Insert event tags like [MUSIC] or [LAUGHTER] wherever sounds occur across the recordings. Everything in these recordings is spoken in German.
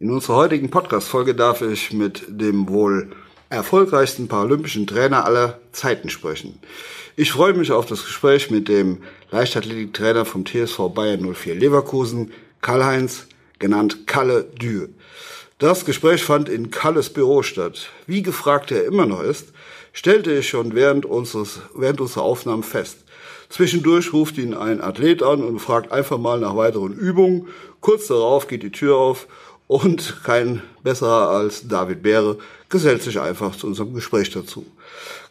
In unserer heutigen Podcast-Folge darf ich mit dem wohl erfolgreichsten paralympischen Trainer aller Zeiten sprechen. Ich freue mich auf das Gespräch mit dem Leichtathletiktrainer vom TSV Bayern 04 Leverkusen, Karl-Heinz, genannt Kalle Dür. Das Gespräch fand in Kalles Büro statt. Wie gefragt er immer noch ist, stellte ich schon während, unseres, während unserer Aufnahmen fest. Zwischendurch ruft ihn ein Athlet an und fragt einfach mal nach weiteren Übungen. Kurz darauf geht die Tür auf und kein besserer als David Beere gesellt sich einfach zu unserem Gespräch dazu.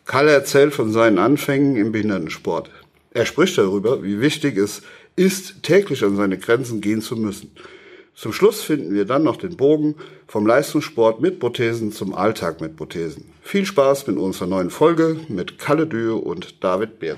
Kalle erzählt von seinen Anfängen im Behindertensport. Er spricht darüber, wie wichtig es ist, täglich an seine Grenzen gehen zu müssen. Zum Schluss finden wir dann noch den Bogen vom Leistungssport mit Prothesen zum Alltag mit Prothesen. Viel Spaß mit unserer neuen Folge mit Kalle Dürr und David Beer.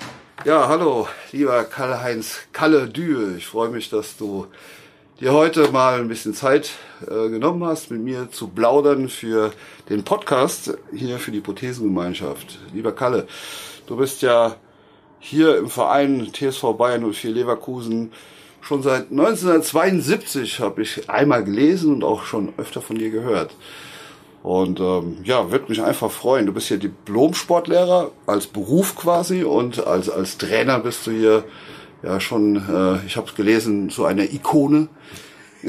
Ja, hallo, lieber Karl-Heinz Kalle Dühe. Ich freue mich, dass du dir heute mal ein bisschen Zeit äh, genommen hast, mit mir zu plaudern für den Podcast hier für die Prothesengemeinschaft. Lieber Kalle, du bist ja hier im Verein TSV Bayern 04 Leverkusen schon seit 1972 habe ich einmal gelesen und auch schon öfter von dir gehört. Und ähm, ja, würde mich einfach freuen. Du bist hier Diplom-Sportlehrer als Beruf quasi und als als Trainer bist du hier ja schon, äh, ich habe es gelesen, so eine Ikone [LAUGHS]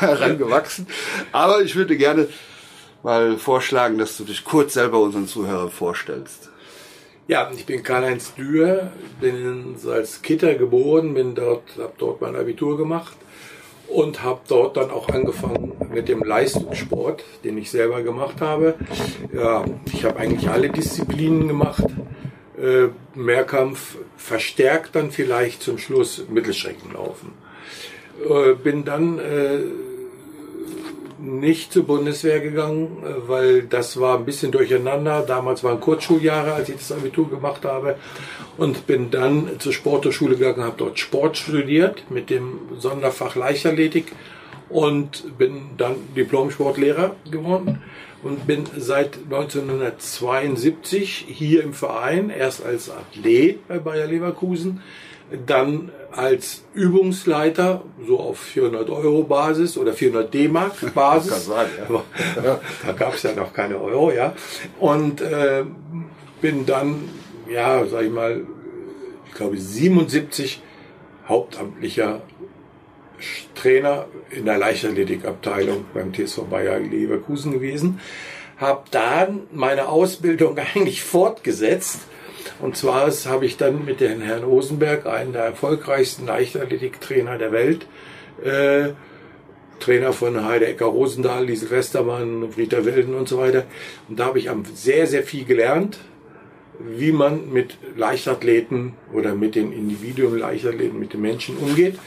herangewachsen. Aber ich würde gerne mal vorschlagen, dass du dich kurz selber unseren Zuhörern vorstellst. Ja, ich bin Karl-Heinz Dürr, bin als Kitter geboren, bin dort, habe dort mein Abitur gemacht und habe dort dann auch angefangen mit dem Leistungssport, den ich selber gemacht habe. Ja, ich habe eigentlich alle Disziplinen gemacht. Äh, Mehrkampf verstärkt dann vielleicht zum Schluss Mittelstreckenlaufen. Äh, bin dann äh, nicht zur Bundeswehr gegangen, äh, weil das war ein bisschen durcheinander. Damals waren Kurzschuljahre, als ich das Abitur gemacht habe. Und bin dann zur Sporthochschule gegangen, habe dort Sport studiert mit dem Sonderfach Leichtathletik und bin dann Diplom-Sportlehrer geworden und bin seit 1972 hier im Verein, erst als Athlet bei Bayer Leverkusen, dann als Übungsleiter, so auf 400 Euro Basis oder 400 D-Mark [LAUGHS] Basis. Kann sein, ja. [LAUGHS] da gab es ja noch keine Euro, ja. Und äh, bin dann, ja, sag ich mal, ich glaube 77 hauptamtlicher Trainer in der Leichtathletikabteilung beim TSV Bayer Leverkusen gewesen. Habe dann meine Ausbildung [LAUGHS] eigentlich fortgesetzt und zwar habe ich dann mit dem Herrn Osenberg, einen der erfolgreichsten Leichtathletiktrainer der Welt, äh, Trainer von Heidecker Rosendahl, Liesel Westermann, Rita Wilden und so weiter. Und da habe ich sehr, sehr viel gelernt, wie man mit Leichtathleten oder mit den Individuen Leichtathleten, mit den Menschen umgeht.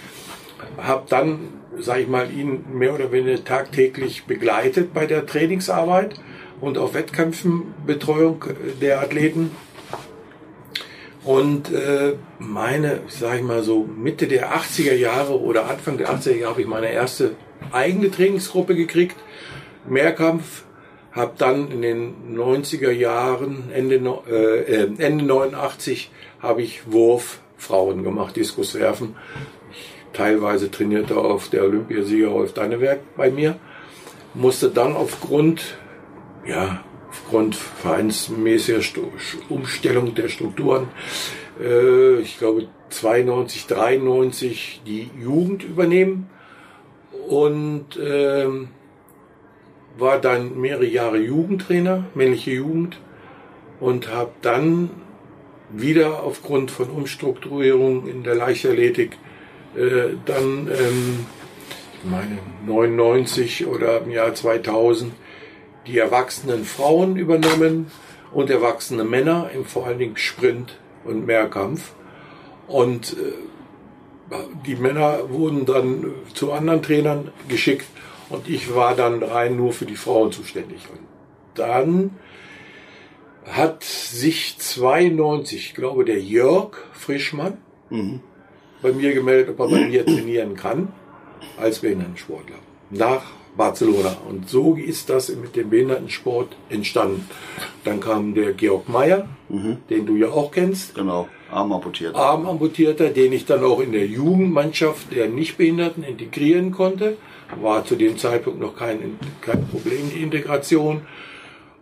Habe dann, sage ich mal, ihn mehr oder weniger tagtäglich begleitet bei der Trainingsarbeit und auch Wettkämpfen, Betreuung der Athleten und äh, meine, sag ich mal so, Mitte der 80er Jahre oder Anfang der 80er Jahre habe ich meine erste eigene Trainingsgruppe gekriegt. Mehrkampf, habe dann in den 90er Jahren, Ende, äh, Ende 89, habe ich Wurf Frauen gemacht, Diskuswerfen. Ich teilweise trainierte auf der Olympiasieger Rolf Dannewerk bei mir. Musste dann aufgrund, ja, aufgrund vereinsmäßiger Umstellung der Strukturen, äh, ich glaube 92, 93 die Jugend übernehmen. Und äh, war dann mehrere Jahre Jugendtrainer, männliche Jugend und habe dann wieder aufgrund von Umstrukturierung in der Leichtathletik äh, dann, ähm, ich meine 99 oder im Jahr 2000 die erwachsenen Frauen übernommen und erwachsene Männer, im vor allen Dingen Sprint und Mehrkampf. Und äh, die Männer wurden dann zu anderen Trainern geschickt Und ich war dann rein nur für die Frauen zuständig. Und dann hat sich 92, ich glaube, der Jörg Frischmann mhm. bei mir gemeldet, ob er bei mir trainieren kann als Behindertensportler. Nach Barcelona. Und so ist das mit dem Behindertensport entstanden. Dann kam der Georg Meyer, mhm. den du ja auch kennst. Genau, Armamputierter. Armamputierter, den ich dann auch in der Jugendmannschaft der Nichtbehinderten integrieren konnte. War zu dem Zeitpunkt noch kein, kein Problem, die Integration.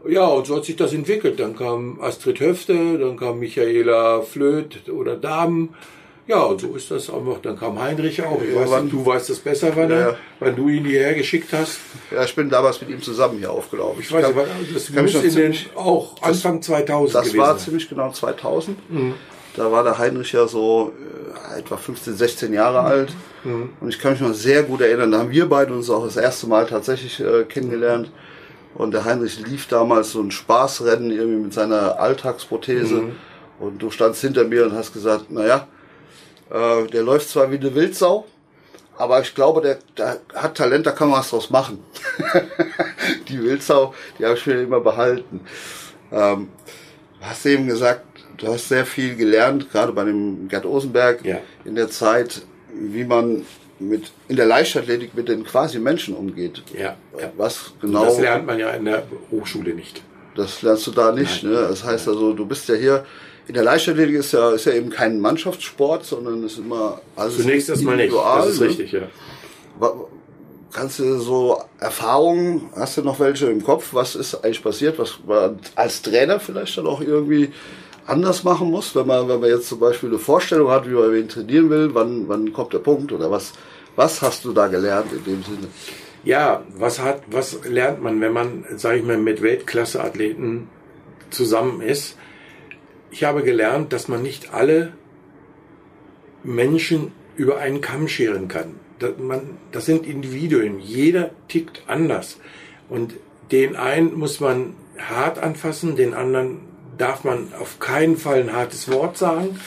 Ja, und so hat sich das entwickelt. Dann kam Astrid Höfte, dann kam Michaela Flöth oder Damen. Ja, und so ist das einfach. Dann kam Heinrich auch. Ich ja, weiß nicht, du weißt das besser, wann, ja, wann du ihn hierher geschickt hast. Ja, ich bin damals mit ihm zusammen hier aufgelaufen. Ich, weiß nicht, das kann muss in den, auch Anfang 2000 Das war ziemlich genau 2000. Mhm. Da war der Heinrich ja so äh, etwa 15, 16 Jahre mhm. alt. Mhm. Und ich kann mich noch sehr gut erinnern, da haben wir beide uns auch das erste Mal tatsächlich äh, kennengelernt. Und der Heinrich lief damals so ein Spaßrennen irgendwie mit seiner Alltagsprothese. Mhm. Und du standst hinter mir und hast gesagt, naja, äh, der läuft zwar wie eine Wildsau, aber ich glaube, der, der hat Talent, da kann man was draus machen. [LAUGHS] die Wildsau, die habe ich mir immer behalten. Ähm, du hast eben gesagt, du hast sehr viel gelernt, gerade bei dem Gerd Osenberg ja. in der Zeit, wie man mit in der Leichtathletik mit den quasi Menschen umgeht. Ja, ja. Was genau? Das lernt man ja in der Hochschule nicht. Das lernst du da nicht. Nein, ne? Das heißt also, du bist ja hier in der Leichtathletik ist ja, ist ja eben kein Mannschaftssport, sondern ist immer alles Zunächst erstmal nicht. Das ist ne? richtig, ja. Kannst du so Erfahrungen, hast du noch welche im Kopf? Was ist eigentlich passiert? Was man als Trainer vielleicht dann auch irgendwie anders machen muss, wenn man, wenn man jetzt zum Beispiel eine Vorstellung hat, wie man wen trainieren will, wann, wann kommt der Punkt oder was, was hast du da gelernt in dem Sinne? Ja, was hat, was lernt man, wenn man, sage ich mal, mit Weltklasse-Athleten zusammen ist? Ich habe gelernt, dass man nicht alle Menschen über einen Kamm scheren kann. Das, man, das sind Individuen. Jeder tickt anders. Und den einen muss man hart anfassen, den anderen darf man auf keinen Fall ein hartes Wort sagen.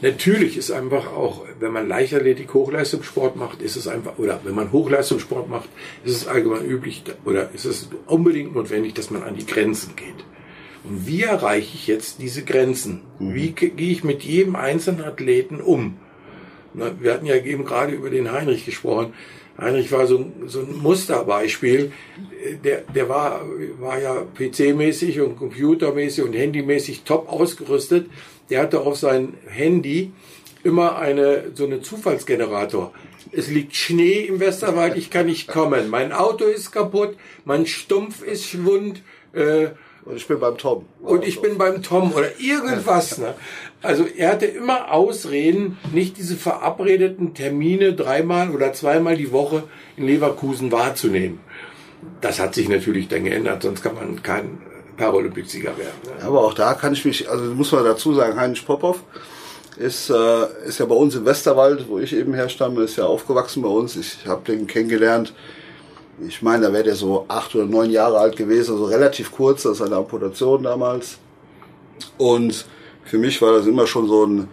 Natürlich ist einfach auch, wenn man Leichtathletik, Hochleistungssport macht, ist es einfach, oder wenn man Hochleistungssport macht, ist es allgemein üblich, oder ist es unbedingt notwendig, dass man an die Grenzen geht. Und wie erreiche ich jetzt diese Grenzen? Mhm. Wie gehe ich mit jedem einzelnen Athleten um? wir hatten ja eben gerade über den Heinrich gesprochen. Heinrich war so, so ein Musterbeispiel. Der, der war, war ja PC-mäßig und computermäßig und handymäßig top ausgerüstet. Der hatte auf sein Handy immer eine, so eine Zufallsgenerator. Es liegt Schnee im Westerwald, ich kann nicht kommen. Mein Auto ist kaputt, mein Stumpf ist schwund, äh, und ich bin beim Tom. Und ich bin beim Tom oder [LAUGHS] irgendwas. Ne? Also er hatte immer Ausreden, nicht diese verabredeten Termine dreimal oder zweimal die Woche in Leverkusen wahrzunehmen. Das hat sich natürlich dann geändert, sonst kann man kein Paralympicsieger werden. Ne? Aber auch da kann ich mich, also muss man dazu sagen, Heinrich Popov ist, äh, ist ja bei uns im Westerwald, wo ich eben herstamme, ist ja aufgewachsen bei uns. Ich habe den kennengelernt ich meine, da wäre der so acht oder neun Jahre alt gewesen, also relativ kurz, das ist eine Amputation damals. Und für mich war das immer schon so ein,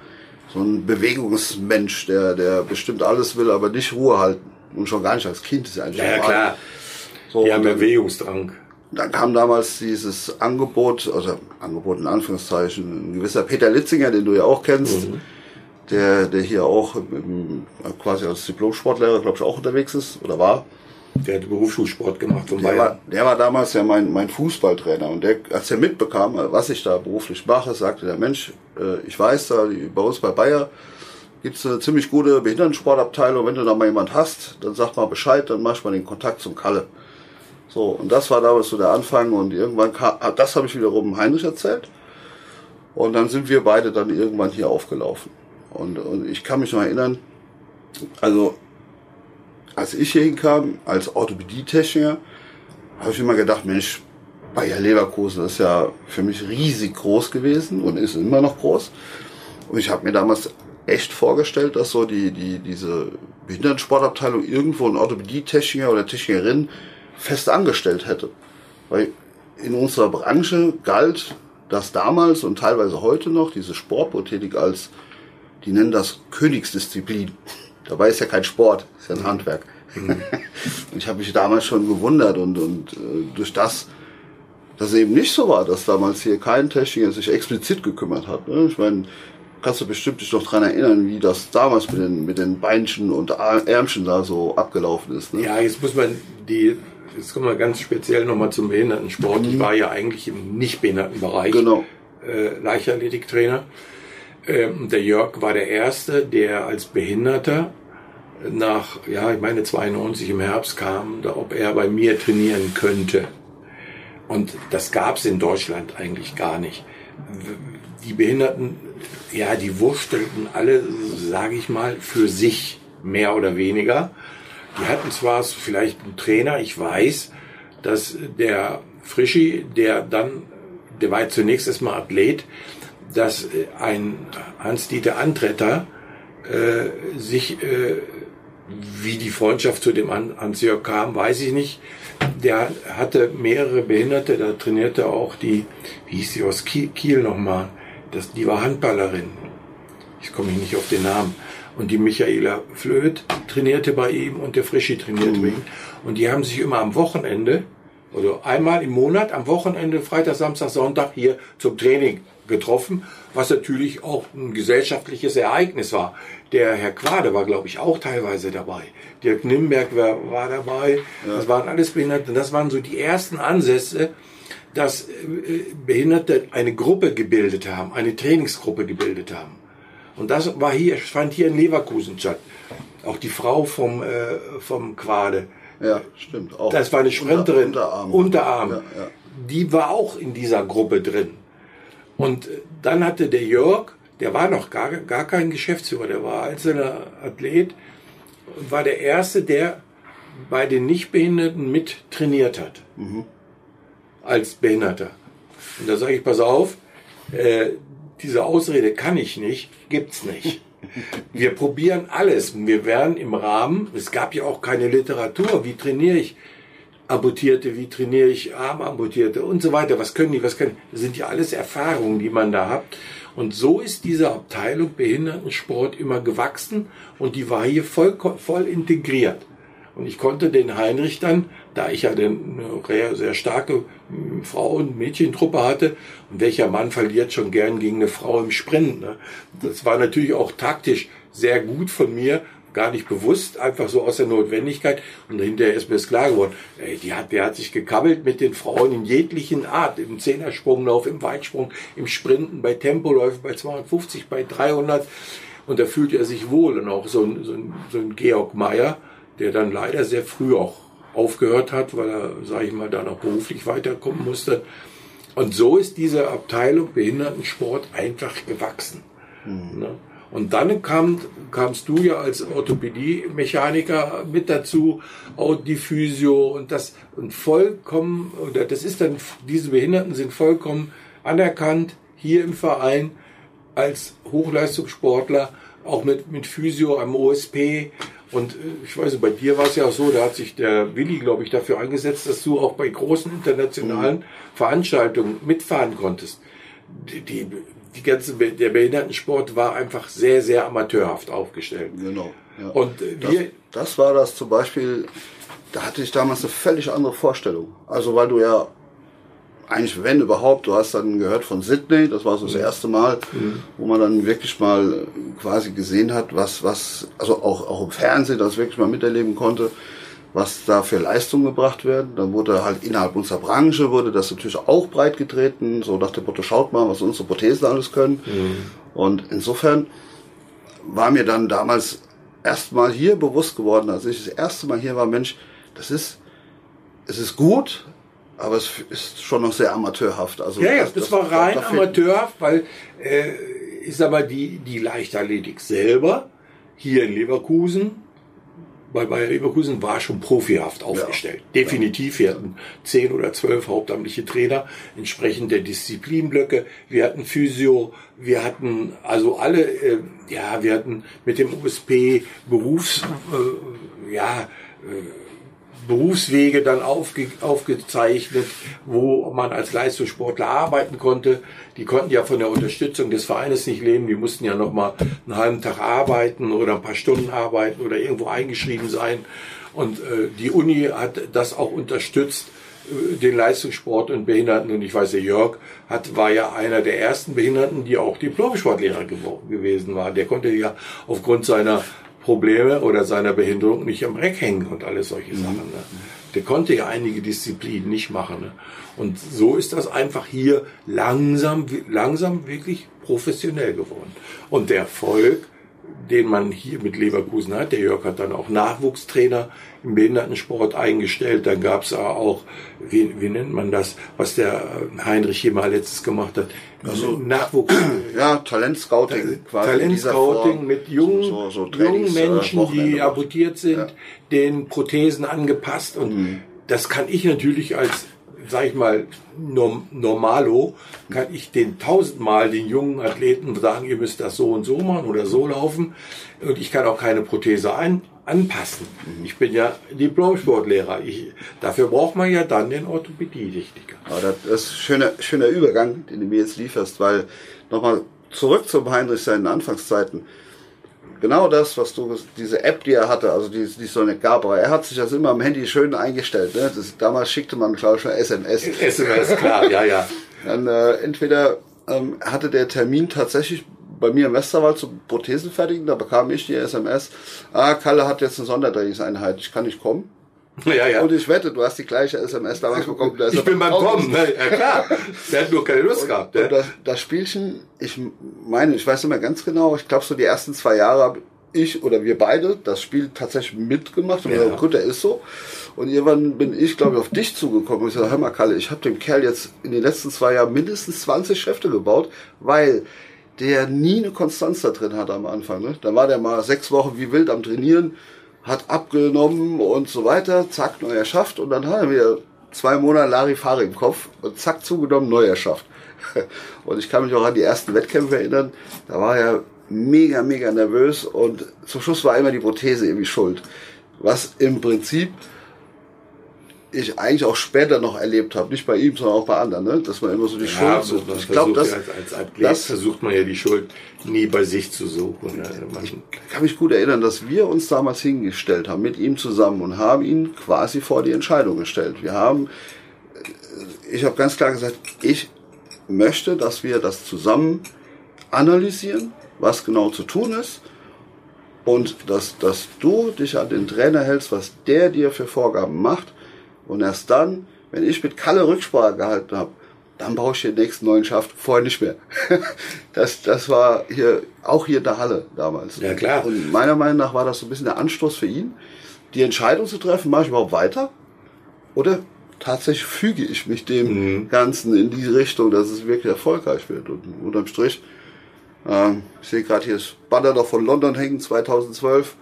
so ein Bewegungsmensch, der, der bestimmt alles will, aber nicht Ruhe halten. Und schon gar nicht als Kind ist ja eigentlich. Ja, klar. So, ja, Bewegungsdrang. Dann kam damals dieses Angebot, also Angebot in Anführungszeichen, ein gewisser Peter Litzinger, den du ja auch kennst, mhm. der, der hier auch im, quasi als Diplom-Sportlehrer, glaube ich, auch unterwegs ist oder war. Der hat Berufsschulsport gemacht von der War, der war damals ja mein, mein Fußballtrainer und der, als er mitbekam, was ich da beruflich mache, sagte der Mensch, äh, ich weiß, da bei uns bei Bayer gibt's eine ziemlich gute Behindertensportabteilung. Wenn du da mal jemand hast, dann sag mal Bescheid, dann mach ich mal den Kontakt zum Kalle. So, und das war damals so der Anfang und irgendwann kam, ah, das habe ich wiederum Heinrich erzählt. Und dann sind wir beide dann irgendwann hier aufgelaufen. Und, und ich kann mich noch erinnern, also als ich hier hinkam, als Orthopädietechniker, habe ich immer gedacht, Mensch, Bayer Leverkusen ist ja für mich riesig groß gewesen und ist immer noch groß. Und ich habe mir damals echt vorgestellt, dass so die, die, diese Behindertensportabteilung irgendwo ein Orthopädietechniker oder Technikerin fest angestellt hätte. Weil in unserer Branche galt das damals und teilweise heute noch, diese Sportprothetik als, die nennen das Königsdisziplin. Dabei ist ja kein Sport, ist ja ein Handwerk. Mhm. [LAUGHS] ich habe mich damals schon gewundert und, und äh, durch das, dass es eben nicht so war, dass damals hier kein Techniker sich explizit gekümmert hat. Ne? Ich meine, kannst du bestimmt dich noch dran erinnern, wie das damals mit den, mit den Beinchen und Ärmchen da so abgelaufen ist. Ne? Ja, jetzt muss man die, jetzt kommen wir ganz speziell nochmal zum Behindertensport. Mhm. Ich war ja eigentlich im Nicht-Behindertenbereich genau. äh, Leichtathletiktrainer. Ähm, der Jörg war der Erste, der als Behinderter nach, ja, ich meine 92 im Herbst kam, ob er bei mir trainieren könnte. Und das gab es in Deutschland eigentlich gar nicht. Die Behinderten ja, die wurstelten alle, sage ich mal, für sich mehr oder weniger. Die hatten zwar vielleicht einen Trainer, ich weiß, dass der Frischi, der dann, der war zunächst erstmal Athlet, dass ein Hans-Dieter Antretter äh, sich, äh, wie die Freundschaft zu dem Hans-Jörg kam, weiß ich nicht. Der hatte mehrere Behinderte, da trainierte auch die, wie hieß die aus Kiel, Kiel nochmal, das, die war Handballerin. Ich komme nicht auf den Namen. Und die Michaela Flöth trainierte bei ihm und der Frischi trainierte mhm. bei ihm. Und die haben sich immer am Wochenende, oder einmal im Monat, am Wochenende, Freitag, Samstag, Sonntag hier zum Training getroffen, was natürlich auch ein gesellschaftliches Ereignis war. Der Herr Quade war, glaube ich, auch teilweise dabei. Dirk Nimberg war, war dabei. Ja. Das waren alles Behinderte. Das waren so die ersten Ansätze, dass äh, Behinderte eine Gruppe gebildet haben, eine Trainingsgruppe gebildet haben. Und das war hier, fand hier in Leverkusen statt. Auch die Frau vom, äh, vom Quade. Ja, stimmt. Auch. Das war eine Sprinterin. Unterarm. Unterarm. Ja, ja. Die war auch in dieser Gruppe drin. Und dann hatte der Jörg, der war noch gar, gar kein Geschäftsführer, der war einzelner Athlet und war der Erste, der bei den Nichtbehinderten mit trainiert hat. Mhm als Behinderter. Und da sage ich, pass auf, äh, diese Ausrede kann ich nicht, gibt's nicht. [LAUGHS] Wir probieren alles. Wir werden im Rahmen, es gab ja auch keine Literatur, wie trainiere ich Amputierte, wie trainiere ich Armamputierte und so weiter. Was können die, was können, das sind ja alles Erfahrungen, die man da hat. Und so ist diese Abteilung Behindertensport immer gewachsen und die war hier voll, voll integriert. Und ich konnte den Heinrich dann, da ich ja eine sehr starke hm, Frauen- und Mädchentruppe hatte, und welcher Mann verliert schon gern gegen eine Frau im Sprint. Ne? Das war natürlich auch taktisch sehr gut von mir, gar nicht bewusst, einfach so aus der Notwendigkeit. Und hinterher ist mir das klar geworden. Ey, die hat, der hat sich gekabbelt mit den Frauen in jeglichen Art. Im Zehnersprunglauf, im Weitsprung, im Sprinten, bei Tempoläufen, bei 250, bei 300. Und da fühlte er sich wohl. Und auch so ein, so ein, so ein Georg Meyer, der dann leider sehr früh auch aufgehört hat, weil er, sage ich mal, da noch beruflich weiterkommen musste. Und so ist diese Abteilung Behindertensport einfach gewachsen. Mhm. Ne? Und dann kam, kamst du ja als Orthopädie-Mechaniker mit dazu, auch die Physio und das und vollkommen, oder das ist dann, diese Behinderten sind vollkommen anerkannt hier im Verein als Hochleistungssportler, auch mit, mit Physio am OSP, und äh, ich weiß bei dir war es ja auch so, da hat sich der Willi, glaube ich, dafür eingesetzt, dass du auch bei großen internationalen mhm. Veranstaltungen mitfahren konntest. Die, die, die ganze, der Behindertensport war einfach sehr, sehr amateurhaft aufgestellt. Genau. Ja. Und äh, wir, das, das war das zum Beispiel, da hatte ich damals eine völlig andere Vorstellung. Also weil du ja eigentlich wenn überhaupt, du hast dann gehört von Sydney, das war so das mhm. erste Mal, mhm. wo man dann wirklich mal quasi gesehen hat, was, was, also auch, auch im Fernsehen das wirklich mal miterleben konnte, was da für Leistungen gebracht werden. Dann wurde halt innerhalb unserer Branche, wurde das natürlich auch breit getreten, so nach dem Motto, schaut mal, was unsere Prothesen alles können. Mhm. Und insofern war mir dann damals erstmal hier bewusst geworden, als ich das erste Mal hier war, Mensch, das ist, es ist gut, aber es ist schon noch sehr amateurhaft. Also ja, ja, das, das war rein amateurhaft, weil äh, ist aber die, die Leichtathletik selber hier in Leverkusen, bei Bayer Leverkusen war schon profihaft aufgestellt. Ja. Definitiv. Wir hatten zehn oder zwölf hauptamtliche Trainer, entsprechend der Disziplinblöcke. Wir hatten Physio, wir hatten also alle, äh, ja, wir hatten mit dem USP Berufs, äh, ja, äh, Berufswege dann aufge, aufgezeichnet, wo man als Leistungssportler arbeiten konnte. Die konnten ja von der Unterstützung des Vereines nicht leben. Die mussten ja noch mal einen halben Tag arbeiten oder ein paar Stunden arbeiten oder irgendwo eingeschrieben sein. Und äh, die Uni hat das auch unterstützt, äh, den Leistungssport und Behinderten. Und ich weiß, der Jörg hat, war ja einer der ersten Behinderten, die auch Diplom-Sportlehrer gewesen war. Der konnte ja aufgrund seiner Probleme oder seiner Behinderung nicht am Reck hängen und alles solche Sachen. Ne? Der konnte ja einige Disziplinen nicht machen. Ne? Und so ist das einfach hier langsam, langsam wirklich professionell geworden. Und der Erfolg, den man hier mit Leverkusen hat, der Jörg hat dann auch Nachwuchstrainer im Behindertensport eingestellt. Dann gab es auch, wie, wie nennt man das, was der Heinrich hier mal letztes gemacht hat, also, Nachwuchs. [CLEARS THROAT] Ja, Talentscouting quasi. Talentscouting mit jungen, so, so jungen Menschen, äh, die amputiert sind, ja. den Prothesen angepasst. Und mhm. das kann ich natürlich als sag ich mal, normalo, kann ich den tausendmal den jungen Athleten sagen, ihr müsst das so und so machen oder so laufen. Und ich kann auch keine Prothese ein, anpassen. Ich bin ja Diplom-Sportlehrer. dafür braucht man ja dann den Orthopädietechniker. Ja, das ist ein schöner, schöner Übergang, den du mir jetzt lieferst, weil nochmal zurück zum Heinrich seinen Anfangszeiten. Genau das, was du, diese App, die er hatte, also die, die so eine gab, aber er hat sich das immer am Handy schön eingestellt. Ne? Das, damals schickte man, glaube ich, schon SMS. SMS, klar, ja, ja. Dann äh, entweder ähm, hatte der Termin tatsächlich bei mir im Westerwald zu Prothesen fertigen, da bekam ich die SMS, ah, Kalle hat jetzt eine Sondertrainingseinheit, ich kann nicht kommen. Ja, ja. Und ich wette, du hast die gleiche SMS damals bekommen. Da ich bin beim Kommen, ne? ja klar. Der hat nur keine Lust und, gehabt. Und das, das, Spielchen, ich meine, ich weiß nicht mehr ganz genau, ich glaube so die ersten zwei Jahre habe ich oder wir beide das Spiel tatsächlich mitgemacht. Und ja. gesagt, gut, der ist so. Und irgendwann bin ich, glaube ich, auf dich zugekommen und ich sage, hör mal, Kalle, ich habe dem Kerl jetzt in den letzten zwei Jahren mindestens 20 Schäfte gebaut, weil der nie eine Konstanz da drin hat am Anfang. Ne? Da war der mal sechs Wochen wie wild am Trainieren, hat abgenommen und so weiter, zack, neu erschafft und dann haben wir zwei Monate Larifari im Kopf und zack, zugenommen, neu erschafft. [LAUGHS] Und ich kann mich auch an die ersten Wettkämpfe erinnern, da war er mega, mega nervös und zum Schluss war immer die Prothese irgendwie schuld. Was im Prinzip ich eigentlich auch später noch erlebt habe, nicht bei ihm, sondern auch bei anderen, ne? dass man immer so die ja, Schuld sucht. Ich glaube, das als, als Athlet das, versucht man ja die Schuld nie bei sich zu suchen. Ne? Ich kann mich gut erinnern, dass wir uns damals hingestellt haben mit ihm zusammen und haben ihn quasi vor die Entscheidung gestellt. Wir haben, äh, ich habe ganz klar gesagt, ich möchte, dass wir das zusammen analysieren, was genau zu tun ist und dass, dass du dich an den Trainer hältst, was der dir für Vorgaben macht und erst dann, wenn ich mit Kalle Rücksprache gehalten habe, dann baue ich den nächsten neuen Schaft, vorher nicht mehr. [LAUGHS] das, das war hier, auch hier in der Halle damals. Ja, klar. Und meiner Meinung nach war das so ein bisschen der Anstoß für ihn, die Entscheidung zu treffen, mache ich überhaupt weiter? Oder tatsächlich füge ich mich dem mhm. Ganzen in die Richtung, dass es wirklich erfolgreich wird. Und unterm Strich, äh, ich sehe gerade hier das Banner noch von London hängen, 2012.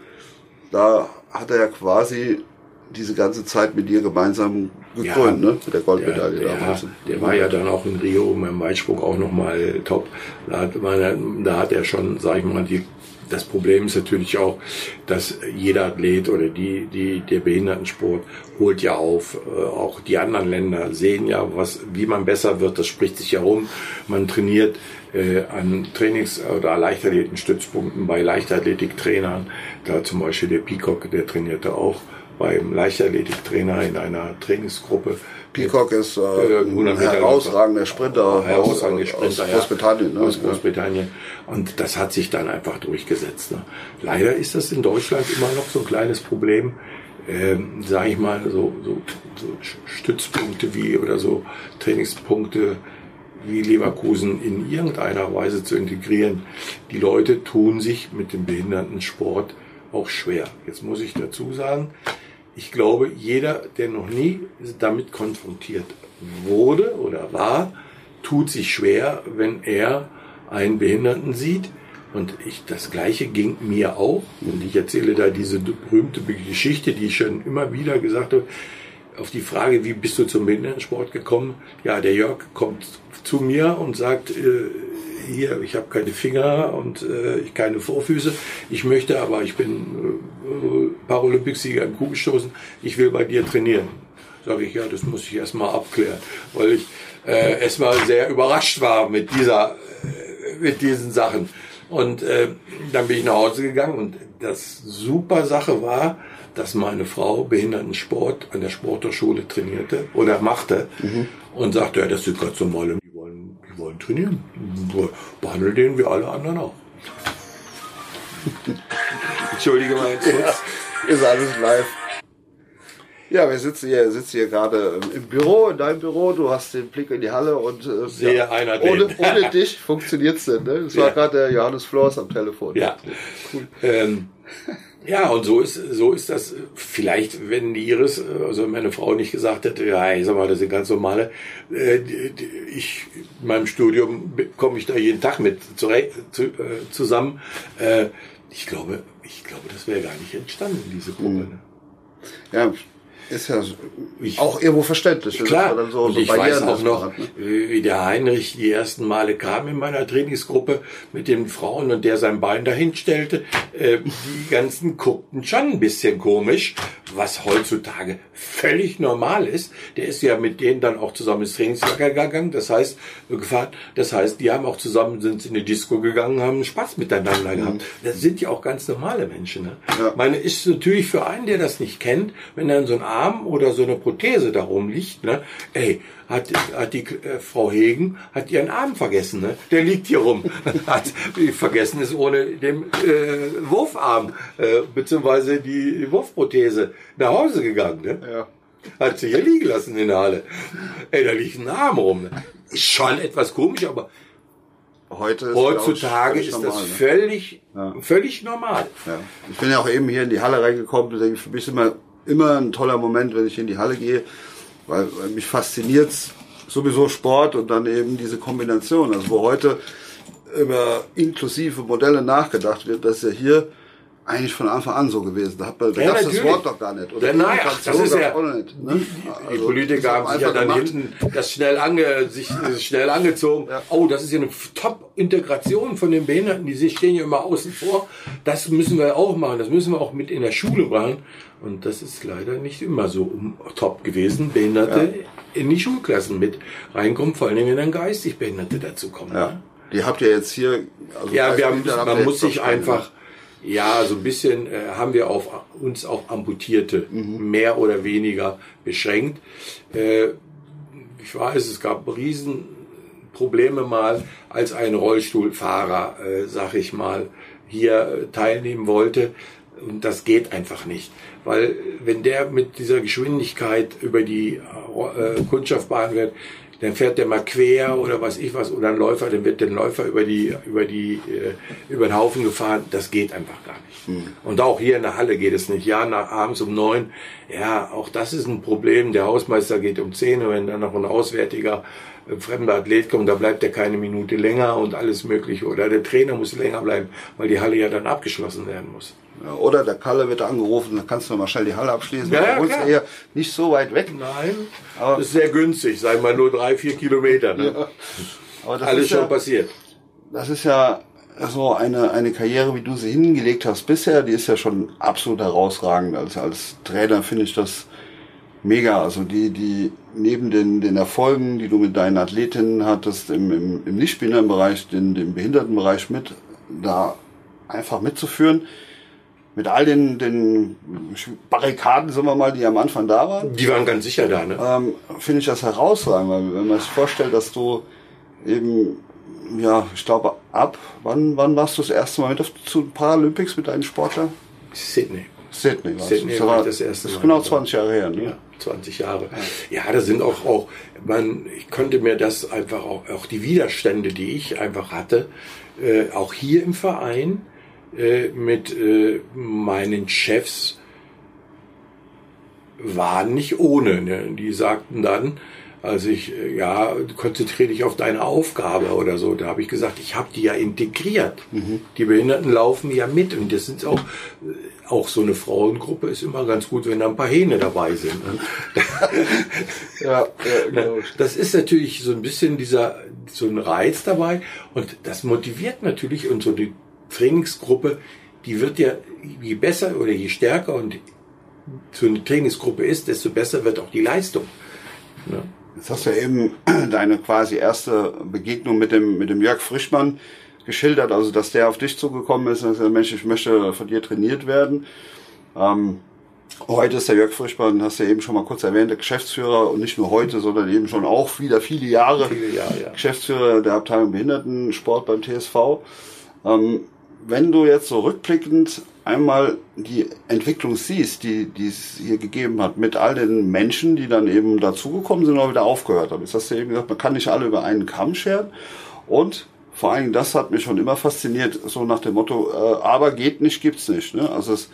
Da hat er ja quasi diese ganze Zeit mit dir gemeinsam gekrönt, ja, ne? Mit der Goldmedaille der, damals. Der, der war ja dann auch in Rio beim Weitsprung auch nochmal top. Da hat, man, da hat er schon, sag ich mal, die, das Problem ist natürlich auch, dass jeder Athlet oder die, die, der Behindertensport holt ja auf. Äh, auch die anderen Länder sehen ja, was, wie man besser wird. Das spricht sich ja rum. Man trainiert äh, an Trainings- oder Leichtathletenstützpunkten bei Leichtathletiktrainern. Da zum Beispiel der Peacock, der trainierte auch beim Leichtathletiktrainer in einer Trainingsgruppe. Peacock ist äh, ein herausragender Sprinter, herausragender Sprinter aus Großbritannien. Ne? Aus Großbritannien. Und das hat sich dann einfach durchgesetzt. Ne? Leider ist das in Deutschland immer noch so ein kleines Problem. Ähm, sage ich mal, so, so, so Stützpunkte wie oder so Trainingspunkte wie Leverkusen in irgendeiner Weise zu integrieren. Die Leute tun sich mit dem Behindertensport auch schwer. Jetzt muss ich dazu sagen, ich glaube, jeder, der noch nie damit konfrontiert wurde oder war, tut sich schwer, wenn er einen Behinderten sieht. Und ich, das Gleiche ging mir auch. Und ich erzähle da diese berühmte Geschichte, die ich schon immer wieder gesagt habe. Auf die Frage, wie bist du zum Behindertensport gekommen? Ja, der Jörg kommt zu mir und sagt, äh, hier, ich habe keine Finger und äh, keine Vorfüße. Ich möchte aber, ich bin äh, Paralympicsieger im Kugelstoßen, ich will bei dir trainieren. Sage ich, ja, das muss ich erstmal abklären, weil ich äh, erstmal sehr überrascht war mit dieser, äh, mit diesen Sachen. Und äh, dann bin ich nach Hause gegangen und das super Sache war, dass meine Frau Behindertensport an der Sporthochschule trainierte oder machte mhm. und sagte, ja, das sind ganz normale, die wollen, die wollen trainieren. Behandeln den wie alle anderen auch. Entschuldige mal jetzt. Ja, [LAUGHS] ist alles live. Ja, wir sitzen hier, sitzen hier gerade im Büro, in deinem Büro. Du hast den Blick in die Halle und äh, Sehe ja, einer ohne, [LAUGHS] ohne dich funktioniert's denn. Ne? Das war gerade der Johannes Flors am Telefon. Ja, cool. Ähm, ja, und so ist, so ist das vielleicht, wenn die Iris, also meine Frau nicht gesagt hätte, ja, ich sag mal, das sind ganz normale, äh, ich, in meinem Studium komme ich da jeden Tag mit zurecht, zu, äh, zusammen. Äh, ich glaube, ich glaube, das wäre gar nicht entstanden, diese Gruppe. Mhm. Ja, ist ja ich, auch irgendwo verständlich. Klar, so, und so ich weiß auch noch, hat, ne? wie der Heinrich die ersten Male kam in meiner Trainingsgruppe mit den Frauen und der sein Bein dahin stellte. Äh, die ganzen guckten schon ein bisschen komisch, was heutzutage völlig normal ist. Der ist ja mit denen dann auch zusammen ins Trainingslager gegangen, das heißt, gefahren. Das heißt, die haben auch zusammen, sind in die Disco gegangen, haben Spaß miteinander gehabt. Mhm. Das sind ja auch ganz normale Menschen. Ne? Ja. Meine, ist natürlich für einen, der das nicht kennt, wenn dann so ein Arm oder so eine Prothese darum liegt, ne? Ey, hat, hat die äh, Frau Hegen hat ihren Arm vergessen, ne? Der liegt hier rum. [LAUGHS] hat vergessen ist ohne den äh, Wurfarm äh, beziehungsweise die Wurfprothese nach Hause gegangen, ne? Ja. Hat sie hier liegen lassen in der Halle. Ey, da liegt ein Arm rum. Ne? Ist schon etwas komisch, aber Heute ist Heutzutage ist das ne? völlig, ja. völlig normal. Ja. Ich bin ja auch eben hier in die Halle reingekommen. Für mich ist immer immer ein toller Moment, wenn ich in die Halle gehe, weil, weil mich fasziniert sowieso Sport und dann eben diese Kombination. Also wo heute über inklusive Modelle nachgedacht wird, dass ja hier eigentlich von Anfang an so gewesen. Da, da ja, gab das Wort doch gar nicht. Oder ja, nein, ach, das ist ja, nicht, ne? die, also, die, Politiker haben sich ja dann gemacht. hinten das schnell, ange, sich [LAUGHS] schnell angezogen. Ja. Oh, das ist ja eine Top-Integration von den Behinderten, die stehen ja immer außen vor. Das müssen wir auch machen, das müssen wir auch mit in der Schule machen. Und das ist leider nicht immer so top gewesen, Behinderte ja. in die Schulklassen mit reinkommen, vor allen Dingen wenn dann geistig Behinderte dazu kommen. Ja. Ne? Die habt ihr jetzt hier. Also ja, wir haben, man muss sich einfach, ja, so ein bisschen äh, haben wir auf uns auch Amputierte mhm. mehr oder weniger beschränkt. Äh, ich weiß, es gab Riesenprobleme mal, als ein Rollstuhlfahrer, äh, sag ich mal, hier teilnehmen wollte. Und das geht einfach nicht. Weil wenn der mit dieser Geschwindigkeit über die äh, Kundschaftbahn wird, dann fährt der mal quer oder was ich was oder ein Läufer, dann wird der Läufer über die über die äh, über den Haufen gefahren. Das geht einfach gar nicht. Mhm. Und auch hier in der Halle geht es nicht. Ja, nach abends um neun. Ja, auch das ist ein Problem. Der Hausmeister geht um zehn und wenn dann noch ein auswärtiger äh, fremder Athlet kommt, da bleibt er keine Minute länger und alles Mögliche. Oder der Trainer muss länger bleiben, weil die Halle ja dann abgeschlossen werden muss. Oder der Kalle wird angerufen, dann kannst du mal schnell die Halle abschließen. Ja, ja, klar. eher nicht so weit weg. Nein, aber das ist sehr günstig, sagen wir nur drei, vier Kilometer. Ne? Ja. Aber Alles schon ja, passiert. Das ist ja so eine, eine Karriere, wie du sie hingelegt hast bisher, die ist ja schon absolut herausragend. Also als Trainer finde ich das mega. Also die, die neben den, den Erfolgen, die du mit deinen Athletinnen hattest, im, im, im Nichtbehindertenbereich, den, dem Behindertenbereich mit, da einfach mitzuführen mit all den, den Barrikaden, sagen wir mal, die am Anfang da waren. Die waren ganz sicher da, ne? Ähm, Finde ich das herausragend, weil wenn man sich vorstellt, dass du eben, ja, ich glaube, ab, wann, wann warst du das erste Mal mit auf, zu Paralympics mit deinen Sportlern? Sydney. Sydney, war Sydney das, war das erste Mal. Das ist genau 20 Jahre her, ne? Ja, 20 Jahre. Ja, ja da sind auch, auch, man, ich konnte mir das einfach auch, auch die Widerstände, die ich einfach hatte, äh, auch hier im Verein, äh, mit äh, meinen Chefs waren nicht ohne. Ne? Die sagten dann, als ich, äh, ja, konzentriere dich auf deine Aufgabe oder so. Da habe ich gesagt, ich habe die ja integriert. Mhm. Die Behinderten laufen ja mit und das sind auch, äh, auch so eine Frauengruppe ist immer ganz gut, wenn da ein paar Hähne dabei sind. Ne? [LAUGHS] ja, ja, genau. Das ist natürlich so ein bisschen dieser, so ein Reiz dabei und das motiviert natürlich und so die Trainingsgruppe, die wird ja, je besser oder je stärker und so eine Trainingsgruppe ist, desto besser wird auch die Leistung. Ja. Jetzt hast du ja eben [CLEARS THROAT] deine quasi erste Begegnung mit dem, mit dem Jörg Frischmann geschildert, also dass der auf dich zugekommen ist und gesagt, Mensch, ich möchte von dir trainiert werden. Ähm, heute ist der Jörg Frischmann, hast du ja eben schon mal kurz erwähnt, der Geschäftsführer und nicht nur heute, sondern eben schon auch wieder viele Jahre, Viele Jahre, ja. Geschäftsführer der Abteilung Behindertensport beim TSV. Ähm, wenn du jetzt so rückblickend einmal die Entwicklung siehst, die, die es hier gegeben hat, mit all den Menschen, die dann eben dazugekommen sind oder wieder aufgehört haben. Jetzt hast du eben gesagt, man kann nicht alle über einen Kamm scheren. Und vor allen Dingen, das hat mich schon immer fasziniert, so nach dem Motto, äh, aber geht nicht, gibt's nicht. Ne? Also es,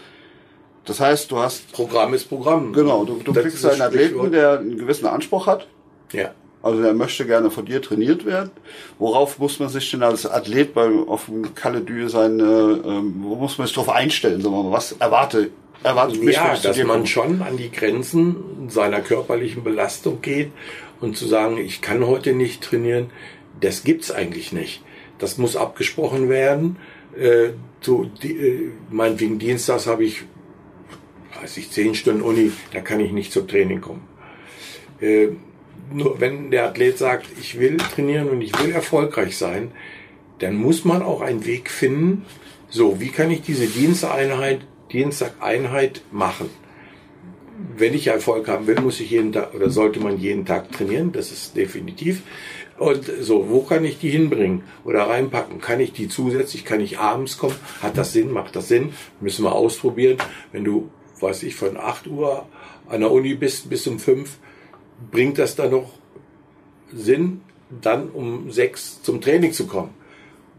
das heißt, du hast, Programm ist Programm. genau, du, du Das kriegst ist das einen Athleten, der einen gewissen Anspruch hat. Ja. Also der möchte gerne von dir trainiert werden. Worauf muss man sich denn als Athlet beim auf dem Caledü sein, äh, ähm, wo muss man sich darauf einstellen? Sagen wir mal, was erwarte, erwartet mich, Ja, ich zu dass man komme? schon an die Grenzen seiner körperlichen Belastung geht und zu sagen, ich kann heute nicht trainieren, das gibt's eigentlich nicht. Das muss abgesprochen werden. Äh, so, die, äh, meinetwegen Dienstags habe ich, weiß ich, zehn Stunden Uni, da kann ich nicht zum Training kommen. Äh, nur wenn der Athlet sagt, ich will trainieren und ich will erfolgreich sein, dann muss man auch einen Weg finden, so, wie kann ich diese Diensteinheit, Dienstageinheit machen? Wenn ich Erfolg haben will, muss ich jeden Tag oder sollte man jeden Tag trainieren, das ist definitiv. Und so, wo kann ich die hinbringen oder reinpacken? Kann ich die zusätzlich, kann ich abends kommen? Hat das Sinn? Macht das Sinn? Müssen wir ausprobieren. Wenn du, weiß ich, von 8 Uhr an der Uni bist bis um 5, bringt das dann noch Sinn, dann um 6 zum Training zu kommen?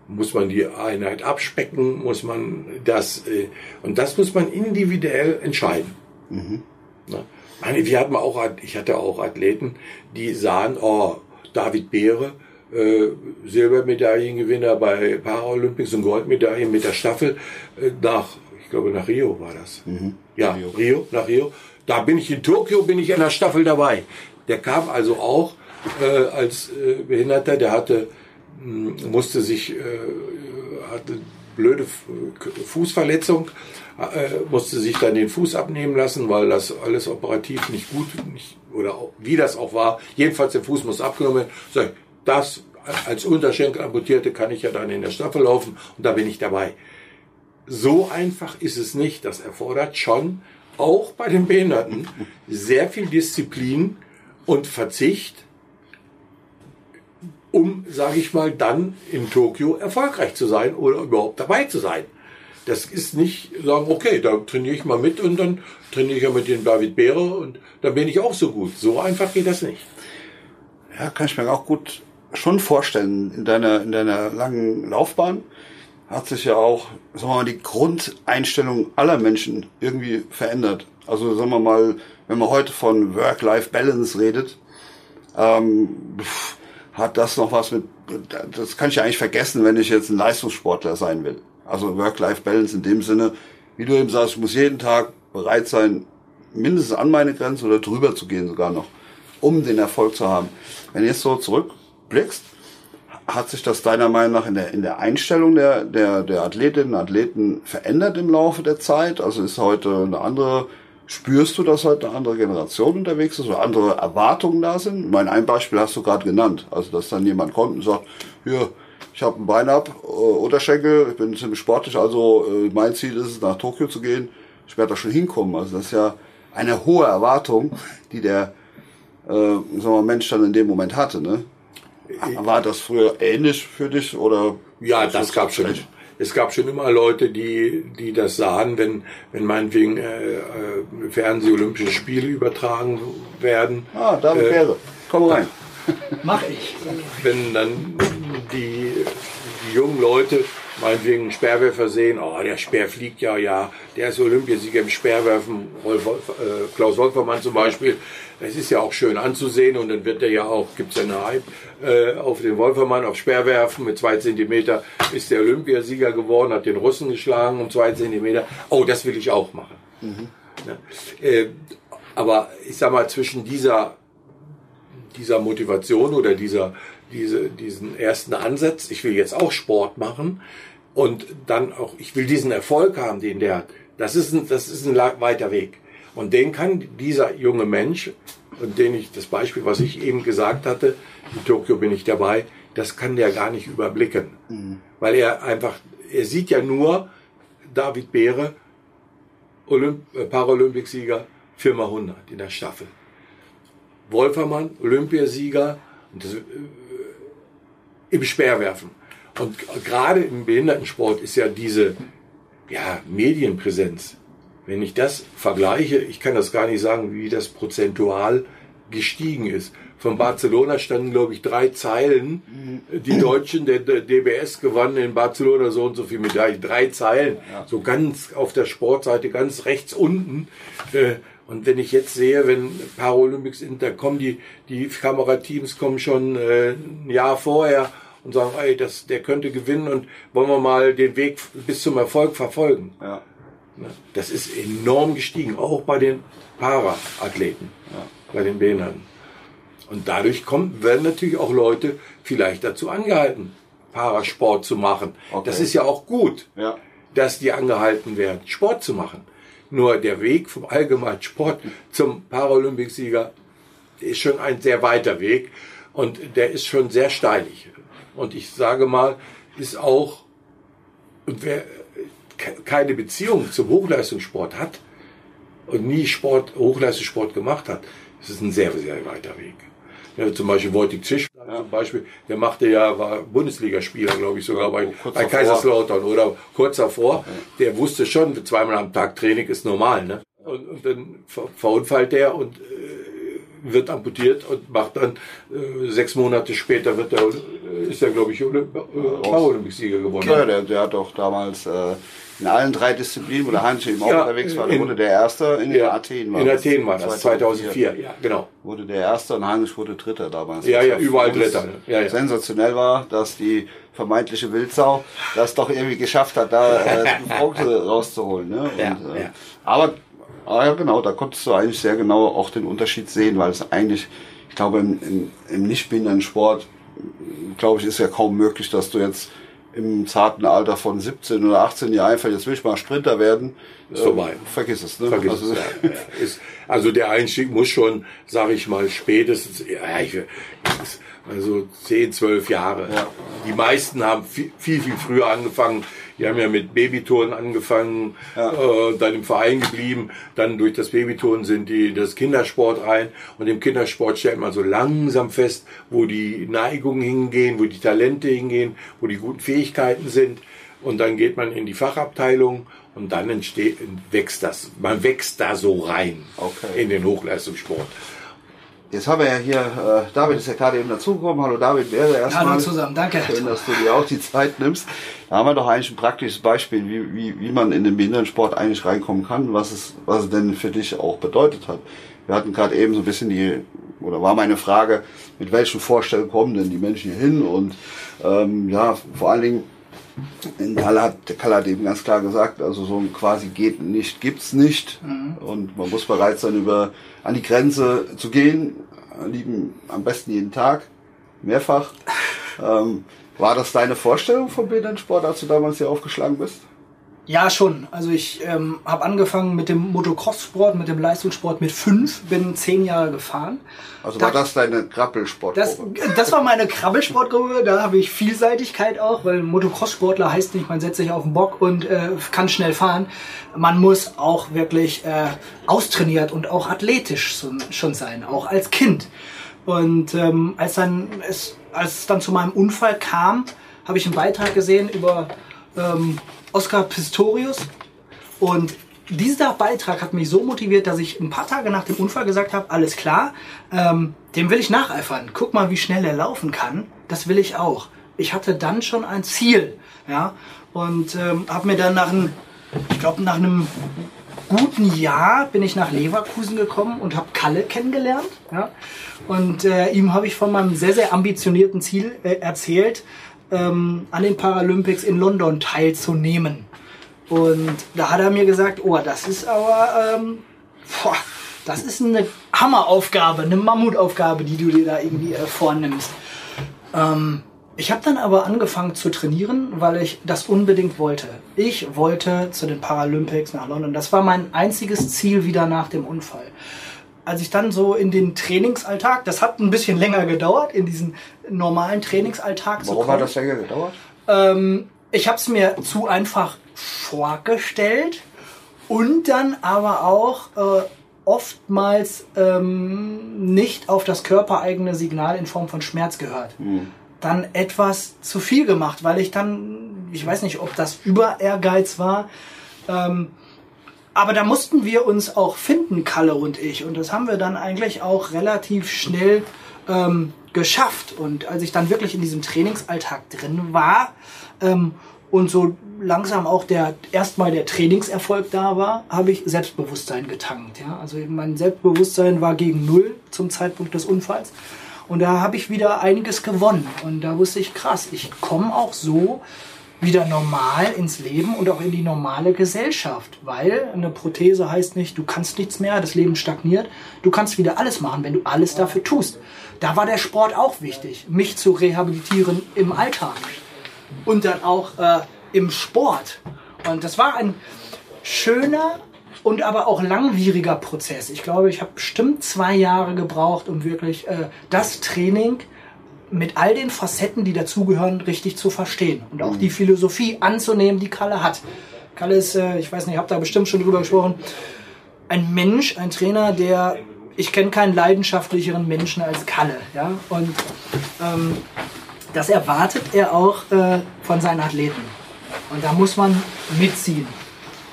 Muss man die Einheit abspecken? Muss man das, äh, und das muss man individuell entscheiden. Ne? Meine, wir hatten auch, ich hatte auch Athleten, die sahen, oh, David Beere, äh, Silbermedaillengewinner bei Paralympics und Goldmedaillen mit der Staffel äh, nach, ich glaube nach Rio war das. Ja, Rio. Rio. nach Rio. Da bin ich in Tokio, bin ich in der Staffel dabei. Der kam also auch äh, als äh, Behinderter, der hatte, mh, musste sich, äh, hatte blöde Fußverletzung, äh, musste sich dann den Fuß abnehmen lassen, weil das alles operativ nicht gut nicht, oder wie das auch war. Jedenfalls der Fuß muss abgenommen werden. Ich, das als Unterschenkel amputierte kann ich ja dann in der Staffel laufen und da bin ich dabei. So einfach ist es nicht. Das erfordert schon auch bei den Behinderten sehr viel Disziplin und Verzicht, um, sage ich mal, dann in Tokio erfolgreich zu sein oder überhaupt dabei zu sein. Das ist nicht sagen, okay, da trainiere ich mal mit und dann trainiere ich ja mit dem David Beere und dann bin ich auch so gut. So einfach geht das nicht. Ja, kann ich mir auch gut schon vorstellen. In deiner, in deiner langen Laufbahn hat sich ja auch, sagen wir mal, die Grundeinstellung aller Menschen irgendwie verändert. Also sagen wir mal, wenn man heute von Work-Life-Balance redet, ähm, pff, hat das noch was mit, das kann ich ja eigentlich vergessen, wenn ich jetzt ein Leistungssportler sein will. Also Work-Life-Balance in dem Sinne, wie du eben sagst, ich muss jeden Tag bereit sein, mindestens an meine Grenze oder drüber zu gehen sogar noch, um den Erfolg zu haben. Wenn du jetzt so zurückblickst, hat sich das deiner Meinung nach in der, in der Einstellung der, der, der Athletinnen und Athleten verändert im Laufe der Zeit? Also ist heute eine andere, spürst du, dass heute eine andere Generation unterwegs ist oder andere Erwartungen da sind? Ich meine, ein Beispiel hast du gerade genannt. Also, dass dann jemand kommt und sagt, hier, ich habe ein Bein ab, äh, Unterschenkel, ich bin ziemlich sportlich, also äh, mein Ziel ist es, nach Tokio zu gehen. Ich werde da schon hinkommen. Also das ist ja eine hohe Erwartung, die der äh, sagen wir mal, Mensch dann in dem Moment hatte. Ne? War das früher ähnlich für dich oder? Ja, das gab schon. Es gab schon immer Leute, die, die das sahen, wenn, wenn meinetwegen äh, äh, Fernseh-Olympische Spiele übertragen werden. Ah, David Äh, Beere, komm rein. Mach ich. wenn dann die, die jungen Leute meinetwegen einen Speerwerfer sehen, oh, der Speer fliegt ja, ja, der ist Olympiasieger im Speerwerfen, Rolf, Wolf- äh, Klaus Wolfermann zum Beispiel, das ist ja auch schön anzusehen und dann wird er ja auch, gibt's ja eine Hype, äh, auf den Wolfermann, auf Speerwerfen. Mit zwei Zentimeter ist der Olympiasieger geworden, hat den Russen geschlagen um zwei Zentimeter, oh, das will ich auch machen. Ja. Äh, aber ich sag mal, zwischen dieser dieser Motivation oder dieser, diese, diesen ersten Ansatz, ich will jetzt auch Sport machen und dann auch, ich will diesen Erfolg haben, den der hat, das ist ein, das ist ein weiter Weg. Und den kann dieser junge Mensch und den ich, das Beispiel, was ich eben gesagt hatte, in Tokio bin ich dabei, das kann der gar nicht überblicken. Mhm. Weil er einfach, er sieht ja nur David Beere, Olymp äh, Paralympicsieger, Firma 100 in der Staffel. Wolfermann, Olympiasieger und das, äh, im Speerwerfen. Und gerade im Behindertensport ist ja diese ja, Medienpräsenz. Wenn ich das vergleiche, ich kann das gar nicht sagen, wie das prozentual gestiegen ist. Von Barcelona standen, glaube ich, drei Zeilen. Die Deutschen, der, der DBS gewann in Barcelona so und so viel Medaillen. Drei Zeilen. So ganz auf der Sportseite, ganz rechts unten. Äh, und wenn ich jetzt sehe, wenn Paralympics sind, da kommen die, die Kamerateams kommen schon äh, ein Jahr vorher und sagen, ey, das, der könnte gewinnen und wollen wir mal den Weg bis zum Erfolg verfolgen. Ja. Ne? Das ist enorm gestiegen, auch bei den Para-Athleten, ja. bei den Behinderten. Und dadurch kommen, werden natürlich auch Leute vielleicht dazu angehalten, Parasport zu machen. Okay. Das ist ja auch gut, ja. dass die angehalten werden, Sport zu machen. Nur der Weg vom allgemeinen Sport zum Paralympicsieger ist schon ein sehr weiter Weg und der ist schon sehr steilig. Und ich sage mal, ist auch, und wer keine Beziehung zum Hochleistungssport hat und nie Sport, Hochleistungssport gemacht hat, ist es ein sehr, sehr weiter Weg. Ja, zum Beispiel Wojtek Zisch, ja. zum Beispiel, der machte ja, war Bundesligaspieler, glaube ich, sogar ja, bei, bei Kaiserslautern oder kurz davor. Der wusste schon, zweimal am Tag Training ist normal, ne? Und, und dann verunfallt der und äh, wird amputiert und macht dann äh, sechs Monate später wird er, äh, ist er, glaube ich, Olymp äh, Paralympicsieger geworden. Ja, der, der hat doch damals äh, in allen drei Disziplinen, wo der Heinz eben auch ja, unterwegs war, in, wurde der Erste in ja, Athen war In Athen war das, 2004, 2004, ja, genau. Wurde der Erste und Heinrich wurde Dritter damals. Ja, ja, überall Dritter. Ja, ja. Sensationell war, dass die vermeintliche Wildsau das doch irgendwie geschafft hat, da äh, Punkte rauszuholen. Ne? Und, ja, äh, ja. Aber, aber ja, genau, da konntest du eigentlich sehr genau auch den Unterschied sehen, weil es eigentlich, ich glaube, im, im, im nicht Sport, glaube ich, ist ja kaum möglich, dass du jetzt im zarten Alter von 17 oder 18 Jahren einfach, jetzt will ich mal Sprinter werden. Ist vorbei. Äh, vergiss es, ne? Vergiss also, es, [LAUGHS] ja. Ist, also der Einstieg muss schon, sage ich mal, spätestens, ja, ich, also 10, 12 Jahre. Ja. Die meisten haben viel, viel, viel früher angefangen. Die haben ja mit Babytouren angefangen, ja. äh, dann im Verein geblieben. Dann durch das Babytouren sind die das Kindersport rein. Und im Kindersport stellt man so langsam fest, wo die Neigungen hingehen, wo die Talente hingehen, wo die guten Fähigkeiten sind. Und dann geht man in die Fachabteilung und dann entsteht, wächst das. Man wächst da so rein okay. in den Hochleistungssport. Jetzt haben wir ja hier, äh, David ist ja gerade eben dazugekommen. Hallo David, wäre erstmal. Hallo zusammen, danke. Schön, dass du dir auch die Zeit nimmst. Da haben wir doch eigentlich ein praktisches Beispiel, wie, wie, wie man in den Behindertensport eigentlich reinkommen kann, was es, was es denn für dich auch bedeutet hat. Wir hatten gerade eben so ein bisschen die, oder war meine Frage, mit welchen Vorstellungen kommen denn die Menschen hier hin und ähm, ja, vor allen Dingen, in Kalle hat, der Kalle hat eben ganz klar gesagt, also so ein quasi geht nicht, gibt's nicht. Mhm. Und man muss bereit sein, über, an die Grenze zu gehen. Lieben am besten jeden Tag, mehrfach. [LAUGHS] ähm, war das deine Vorstellung vom Behindertensport, als du damals hier aufgeschlagen bist? Ja, schon. Also ich ähm, habe angefangen mit dem Motocross-Sport, mit dem Leistungssport mit fünf, bin zehn Jahre gefahren. Also war das deine Krabbelsportgruppe? Das, das war meine Krabbelsportgruppe, da habe ich Vielseitigkeit auch, weil Motocross-Sportler heißt nicht, man setzt sich auf den Bock und äh, kann schnell fahren. Man muss auch wirklich äh, austrainiert und auch athletisch schon sein, auch als Kind. Und ähm, als, dann es, als es dann zu meinem Unfall kam, habe ich einen Beitrag gesehen über... Ähm, Oscar Pistorius. Und dieser Beitrag hat mich so motiviert, dass ich ein paar Tage nach dem Unfall gesagt habe, alles klar, ähm, dem will ich nacheifern. Guck mal, wie schnell er laufen kann. Das will ich auch. Ich hatte dann schon ein Ziel, ja, und ähm, habe mir dann nach einem, ich glaube nach einem guten Jahr bin ich nach Leverkusen gekommen und habe Kalle kennengelernt, ja, und äh, ihm habe ich von meinem sehr sehr ambitionierten Ziel äh, erzählt ähm, an den Paralympics in London teilzunehmen. Und da hat er mir gesagt, oh, das ist aber, ähm, boah, das ist eine Hammeraufgabe, eine Mammutaufgabe, die du dir da irgendwie äh, vornimmst. Ähm, ich habe dann aber angefangen zu trainieren, weil ich das unbedingt wollte. Ich wollte zu den Paralympics nach London. Das war mein einziges Ziel wieder nach dem Unfall. Als ich dann so in den Trainingsalltag, das hat ein bisschen länger gedauert, in diesen normalen Trainingsalltag Warum zu kommen. hat das länger gedauert? Ähm, ich habe es mir zu einfach vorgestellt und dann aber auch äh, oftmals ähm, nicht auf das körpereigene Signal in Form von Schmerz gehört. Dann etwas zu viel gemacht, weil ich dann, ich weiß nicht, ob das über Ehrgeiz war. Ähm, aber da mussten wir uns auch finden, Kalle und ich. Und das haben wir dann eigentlich auch relativ schnell ähm, geschafft. Und als ich dann wirklich in diesem Trainingsalltag drin war ähm, und so langsam auch der erstmal der Trainingserfolg da war, habe ich Selbstbewusstsein getankt. Ja? Also mein Selbstbewusstsein war gegen null zum Zeitpunkt des Unfalls. Und da habe ich wieder einiges gewonnen. Und da wusste ich, krass, ich komme auch so wieder normal ins Leben und auch in die normale Gesellschaft. Weil eine Prothese heißt nicht, du kannst nichts mehr, das Leben stagniert. Du kannst wieder alles machen, wenn du alles dafür tust. Da war der Sport auch wichtig, mich zu rehabilitieren im Alltag und dann auch äh, im Sport. Und das war ein schöner und aber auch langwieriger Prozess. Ich glaube, ich habe bestimmt zwei Jahre gebraucht, um wirklich äh, das Training mit all den Facetten, die dazugehören, richtig zu verstehen. Und auch die Philosophie anzunehmen, die Kalle hat. Kalle ist, äh, ich weiß nicht, ich habe da bestimmt schon drüber gesprochen, ein Mensch, ein Trainer, der ich kenne keinen leidenschaftlicheren Menschen als Kalle, ja? Und ähm, das erwartet er auch äh, von seinen Athleten. Und da muss man mitziehen.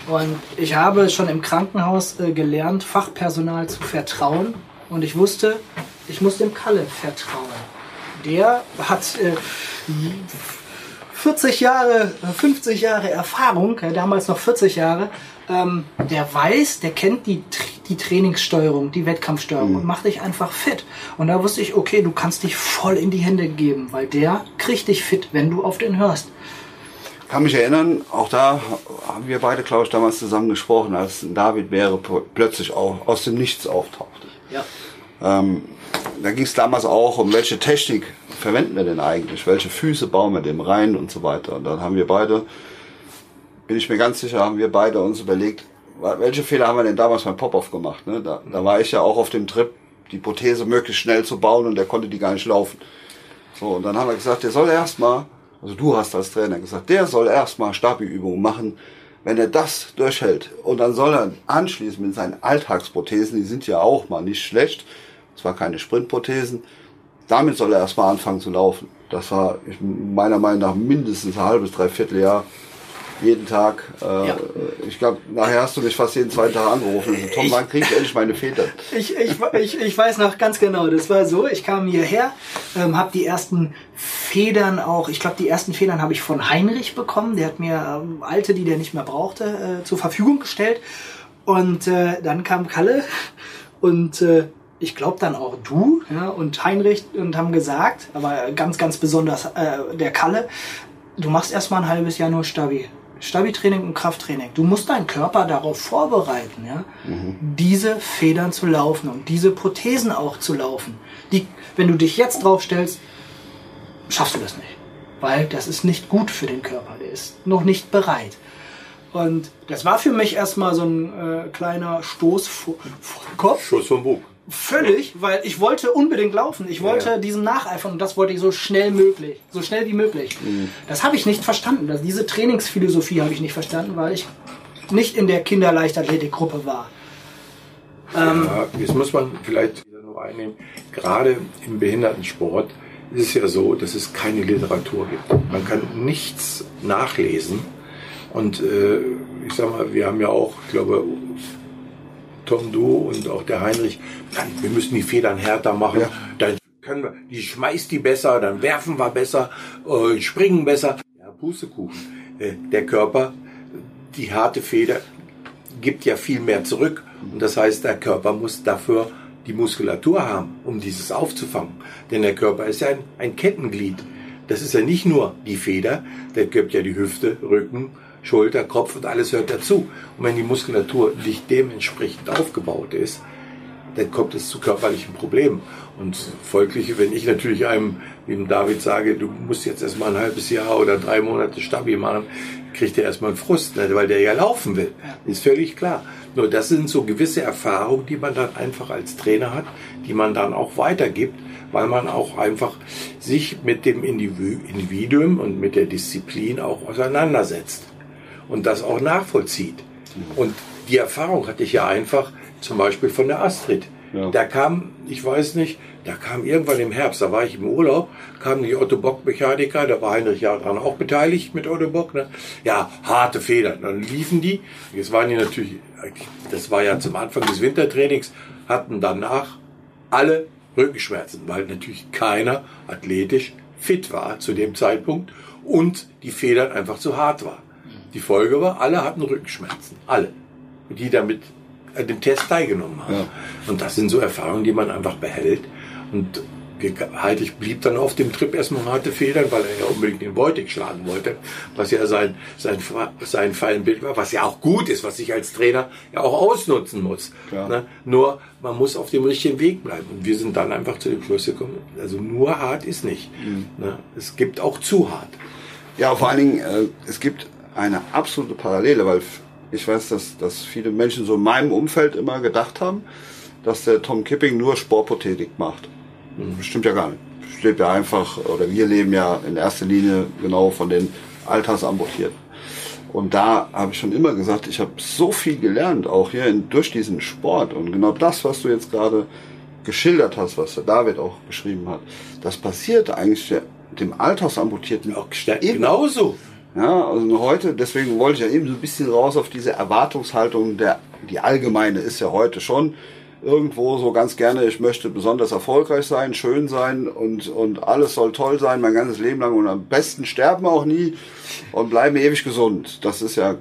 Und ich habe schon im Krankenhaus äh, gelernt, Fachpersonal zu vertrauen. Und ich wusste, ich muss dem Kalle vertrauen der hat äh, 40 Jahre, 50 Jahre Erfahrung, äh, damals noch 40 Jahre. Ähm, der weiß, der kennt die, die Trainingssteuerung, die Wettkampfsteuerung und macht dich einfach fit. Und da wusste ich, okay, du kannst dich voll in die Hände geben, weil der kriegt dich fit, wenn du auf den hörst. kann mich erinnern, auch da haben wir beide, glaube ich, damals zusammen gesprochen, als David Wäre plötzlich auch aus dem Nichts auftauchte. Ja. Ähm, da ging es damals auch um, welche Technik verwenden wir denn eigentlich, welche Füße bauen wir dem rein und so weiter. Und dann haben wir beide, bin ich mir ganz sicher, haben wir beide uns überlegt, welche Fehler haben wir denn damals beim Pop-Off gemacht. Ne? Da, da war ich ja auch auf dem Trip, die Prothese möglichst schnell zu bauen und der konnte die gar nicht laufen. So, und dann haben wir gesagt, der soll erstmal, also du hast als Trainer gesagt, der soll erstmal Stabi-Übungen machen, wenn er das durchhält. Und dann soll er anschließend mit seinen Alltagsprothesen, die sind ja auch mal nicht schlecht, zwar keine Sprintprothesen, damit soll er erstmal anfangen zu laufen. Das war ich, meiner Meinung nach mindestens ein halbes, dreiviertel Jahr. Jeden Tag. Äh, Ja. Ich glaube, nachher hast du mich fast jeden zweiten Tag angerufen. Also, Tom, wann krieg ich endlich meine Väter? [LAUGHS] Ich, ich, ich, ich weiß noch ganz genau, das war so, ich kam hierher, ähm, habe die ersten Federn auch, ich glaube, die ersten Federn habe ich von Heinrich bekommen, der hat mir ähm, alte, die der nicht mehr brauchte, äh, zur Verfügung gestellt. Und äh, dann kam Kalle und äh, ich glaube dann auch du ja, und Heinrich und haben gesagt, aber ganz, ganz besonders äh, der Kalle, du machst erstmal ein halbes Jahr nur Stabi. Stabi-Training und Krafttraining. Du musst deinen Körper darauf vorbereiten, ja, diese Federn zu laufen und diese Prothesen auch zu laufen. Die, wenn du dich jetzt drauf stellst, schaffst du das nicht. Weil das ist nicht gut für den Körper. Der ist noch nicht bereit. Und das war für mich erstmal so ein äh, kleiner Stoß vor, vor den Kopf. Schuss vom Bug. Völlig, weil ich wollte unbedingt laufen. Ich wollte Ja. diesem nacheifern und das wollte ich so schnell möglich, so schnell wie möglich. Das habe ich nicht verstanden. Das, diese Trainingsphilosophie habe ich nicht verstanden, weil ich nicht in der Kinderleichtathletikgruppe war. Ja, jetzt muss man vielleicht wieder noch einnehmen, gerade im Behindertensport ist es ja so, dass es keine Literatur gibt. Man kann nichts nachlesen. Und äh, ich sag mal, wir haben ja auch, ich glaube, Tom Du und auch der Heinrich, Mann, wir müssen die Federn härter machen. Ja. Dann können wir, die schmeißt die besser, dann werfen wir besser, äh, springen besser. Ja, Pustekuchen. Äh, der Körper, die harte Feder gibt ja viel mehr zurück. Und das heißt, der Körper muss dafür die Muskulatur haben, um dieses aufzufangen. Denn der Körper ist ja ein, ein Kettenglied. Das ist ja nicht nur die Feder, der gibt ja die Hüfte, Rücken, Schulter, Kopf und alles hört dazu. Und wenn die Muskulatur nicht dementsprechend aufgebaut ist, dann kommt es zu körperlichen Problemen. Und folglich, wenn ich natürlich einem, wie dem David sage, du musst jetzt erstmal ein halbes Jahr oder drei Monate Stabi machen, kriegt er erstmal einen Frust, ne, weil der ja laufen will. Ist völlig klar. Nur das sind so gewisse Erfahrungen, die man dann einfach als Trainer hat, die man dann auch weitergibt, weil man auch einfach sich mit dem Individuum und mit der Disziplin auch auseinandersetzt und das auch nachvollzieht. Und die Erfahrung hatte ich ja einfach zum Beispiel von der Astrid. Ja. Da kam, ich weiß nicht, da kam irgendwann im Herbst, da war ich im Urlaub, kamen die Otto Bock Mechaniker, da war Heinrich ja dran auch beteiligt mit Otto Bock, ne? Ja, harte Federn. Dann liefen die, jetzt waren die natürlich, das war ja zum Anfang des Wintertrainings, hatten danach alle Rückenschmerzen, weil natürlich keiner athletisch fit war zu dem Zeitpunkt und die Federn einfach zu hart war. Die Folge war, alle hatten Rückenschmerzen. Alle. Die damit an dem Test teilgenommen haben. Ja. Und das sind so Erfahrungen, die man einfach behält. Und Heidrich blieb dann auf dem Trip erstmal harte Federn, weil er ja unbedingt den Beutig schlagen wollte, was ja sein, sein, sein Fallenbild war, was ja auch gut ist, was ich als Trainer ja auch ausnutzen muss. Ne? Nur, man muss auf dem richtigen Weg bleiben. Und wir sind dann einfach zu dem Schluss gekommen, also nur hart ist nicht. Mhm. Ne? Es gibt auch zu hart. Ja, vor allen Dingen, äh, es gibt eine absolute Parallele, weil ich weiß, dass, dass viele Menschen so in meinem Umfeld immer gedacht haben, dass der Tom Kipping nur Sportprothetik macht. Mhm. Stimmt ja gar nicht. Ich lebe ja einfach, oder wir leben ja in erster Linie genau von den Altersamputierten. Und da habe ich schon immer gesagt, ich habe so viel gelernt, auch hier in, durch diesen Sport. Und genau das, was du jetzt gerade geschildert hast, was der David auch beschrieben hat, das passiert eigentlich dem Altersamputierten auch genauso. Ja, also heute, deswegen wollte ich ja eben so ein bisschen raus auf diese Erwartungshaltung, der, die allgemeine ist ja heute schon irgendwo so ganz gerne, ich möchte besonders erfolgreich sein, schön sein und, und alles soll toll sein, mein ganzes Leben lang und am besten sterben auch nie und bleiben ewig gesund. Das ist ja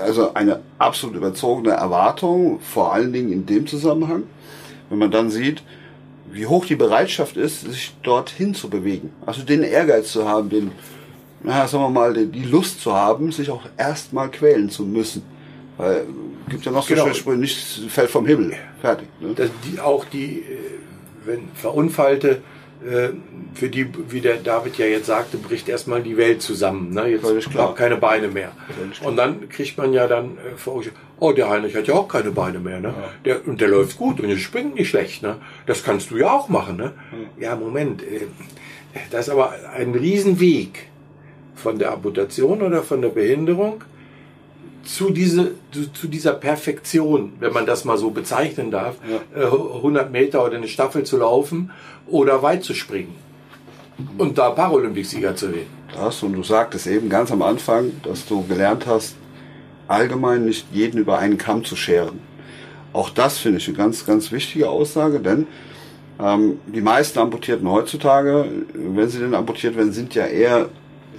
also eine absolut überzogene Erwartung, vor allen Dingen in dem Zusammenhang, wenn man dann sieht, wie hoch die Bereitschaft ist, sich dorthin zu bewegen. Also den Ehrgeiz zu haben, den na, sagen wir mal, die Lust zu haben, sich auch erstmal quälen zu müssen. Weil gibt ja noch so genau. Sprüche, nichts fällt vom Himmel. Fertig. Ne? Das, die, auch die, äh, wenn Verunfallte, äh, für die, wie der David ja jetzt sagte, bricht erstmal die Welt zusammen. Ne? Jetzt habe keine Beine mehr. Und dann kriegt man ja dann äh, vor oh, der Heinrich hat ja auch keine Beine mehr. Ne? Ja. Der, und der läuft gut und der springt nicht schlecht. Ne? Das kannst du ja auch machen. Ne? Ja, Moment. Äh, das ist aber ein Riesenweg von der Amputation oder von der Behinderung zu, diese, zu, zu dieser Perfektion, wenn man das mal so bezeichnen darf, ja. 100 äh, Meter oder eine Staffel zu laufen oder weit zu springen und da Paralympicsieger zu werden. Das und du sagtest eben ganz am Anfang, dass du gelernt hast, allgemein nicht jeden über einen Kamm zu scheren. Auch das finde ich eine ganz, ganz wichtige Aussage, denn ähm, die meisten Amputierten heutzutage, wenn sie denn amputiert werden, sind ja eher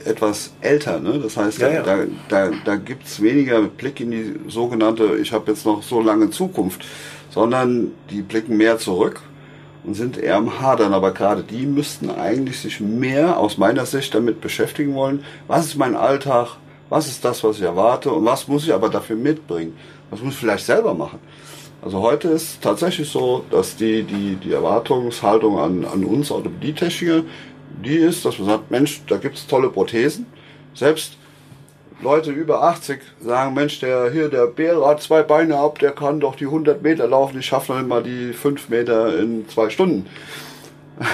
etwas älter. Ne? Das heißt, ja, ja. da, da, da gibt es weniger Blick in die sogenannte, ich habe jetzt noch so lange Zukunft, sondern die blicken mehr zurück und sind eher am Hadern. Aber gerade die müssten eigentlich sich mehr aus meiner Sicht damit beschäftigen wollen, was ist mein Alltag, was ist das, was ich erwarte und was muss ich aber dafür mitbringen. Was muss ich vielleicht selber machen. Also heute ist tatsächlich so, dass die, die, die Erwartungshaltung an, an uns Orthopädietechniker die ist, dass man sagt, Mensch, da gibt es tolle Prothesen. Selbst Leute über 80 sagen, Mensch, der hier, der Bär hat zwei Beine ab, der kann doch die 100 Meter laufen, ich schaffe noch immer die 5 Meter in zwei Stunden. [LAUGHS]